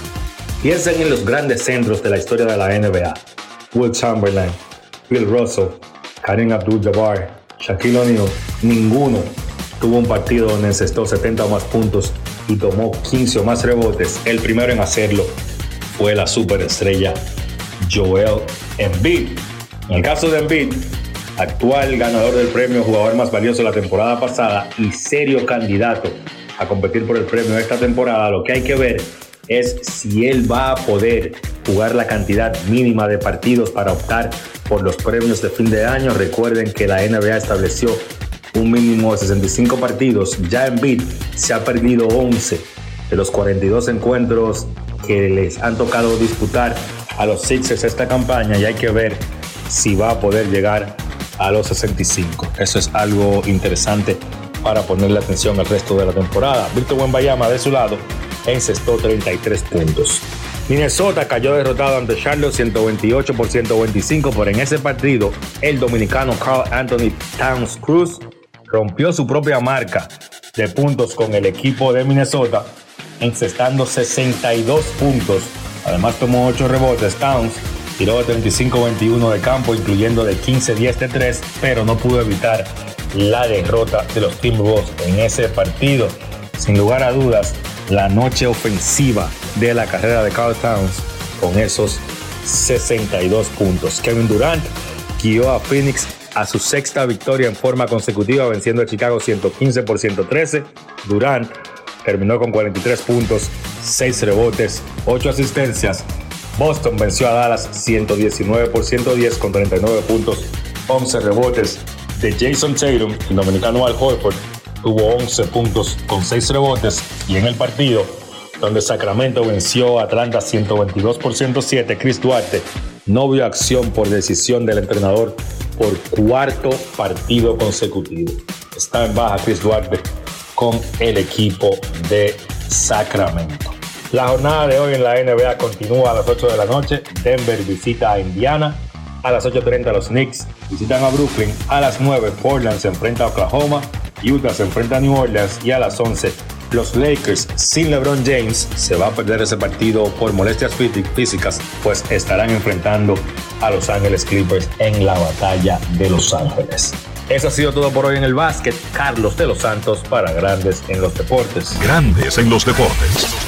Piensen en los grandes centros de la historia de la NBA. Will Chamberlain, Bill Russell, Karim Abdul-Jabbar, Shaquille O'Neal. Ninguno tuvo un partido donde encestó 70 o más puntos y tomó 15 o más rebotes. El primero en hacerlo fue la superestrella Joel Embiid. En el caso de Embiid, actual ganador del premio jugador más valioso la temporada pasada y serio candidato a competir por el premio esta temporada, lo que hay que ver es si él va a poder jugar la cantidad mínima de partidos para optar por los premios de fin de año. Recuerden que la NBA estableció un mínimo de 65 partidos. Ya en BID se ha perdido 11 de los 42 encuentros que les han tocado disputar a los Sixers esta campaña y hay que ver si va a poder llegar a los 65. Eso es algo interesante para ponerle atención al resto de la temporada. Víctor Wembayama de su lado encestó 33 puntos. Minnesota cayó derrotado ante Charlotte 128 por 125, pero en ese partido el dominicano Carl Anthony Towns Cruz rompió su propia marca de puntos con el equipo de Minnesota, encestando 62 puntos. Además tomó 8 rebotes. Towns tiró de 35-21 de campo, incluyendo de 15-10 de 3, pero no pudo evitar la derrota de los Timberwolves en ese partido. Sin lugar a dudas, la noche ofensiva de la carrera de Carl Towns con esos 62 puntos. Kevin Durant guió a Phoenix a su sexta victoria en forma consecutiva, venciendo a Chicago 115 por 113. Durant terminó con 43 puntos, 6 rebotes, 8 asistencias. Boston venció a Dallas 119 por 110 con 39 puntos, 11 rebotes, de Jason Tatum, el dominicano Al Horford, tuvo 11 puntos con 6 rebotes y en el partido donde Sacramento venció a Atlanta 122 por 107, Chris Duarte no vio acción por decisión del entrenador por cuarto partido consecutivo. Está en baja Chris Duarte con el equipo de Sacramento. La jornada de hoy en la NBA continúa a las 8 de la noche. Denver visita a Indiana A las 8.30 los Knicks visitan a Brooklyn. A las 9 Portland se enfrenta a Oklahoma. Utah se enfrenta a New Orleans. Y a las 11 los Lakers sin LeBron James se va a perder ese partido por molestias físicas, pues estarán enfrentando a Los Ángeles Clippers en la batalla de Los Ángeles. Eso ha sido todo por hoy en el básquet. Carlos de los Santos para Grandes en los Deportes. Grandes en los Deportes.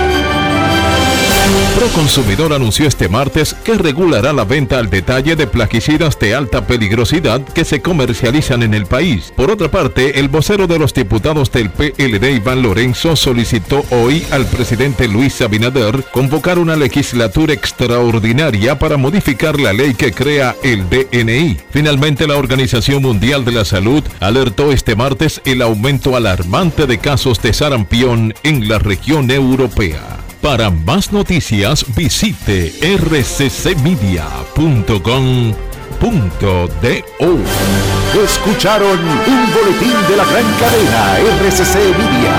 Proconsumidor anunció este martes que regulará la venta al detalle de plaguicidas de alta peligrosidad que se comercializan en el país. Por otra parte, el vocero de los diputados del PLD, Iván Lorenzo, solicitó hoy al presidente Luis Abinader convocar una legislatura extraordinaria para modificar la ley que crea el DNI. Finalmente, la Organización Mundial de la Salud alertó este martes el aumento alarmante de casos de sarampión en la región europea. Para más noticias visite rccmedia.com.do. Escucharon un boletín de la gran cadena RCC Media.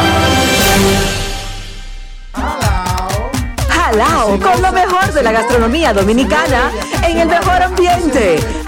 Jalao con lo mejor de la gastronomía dominicana en el mejor ambiente.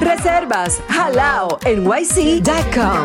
Reservas halao nyc.com.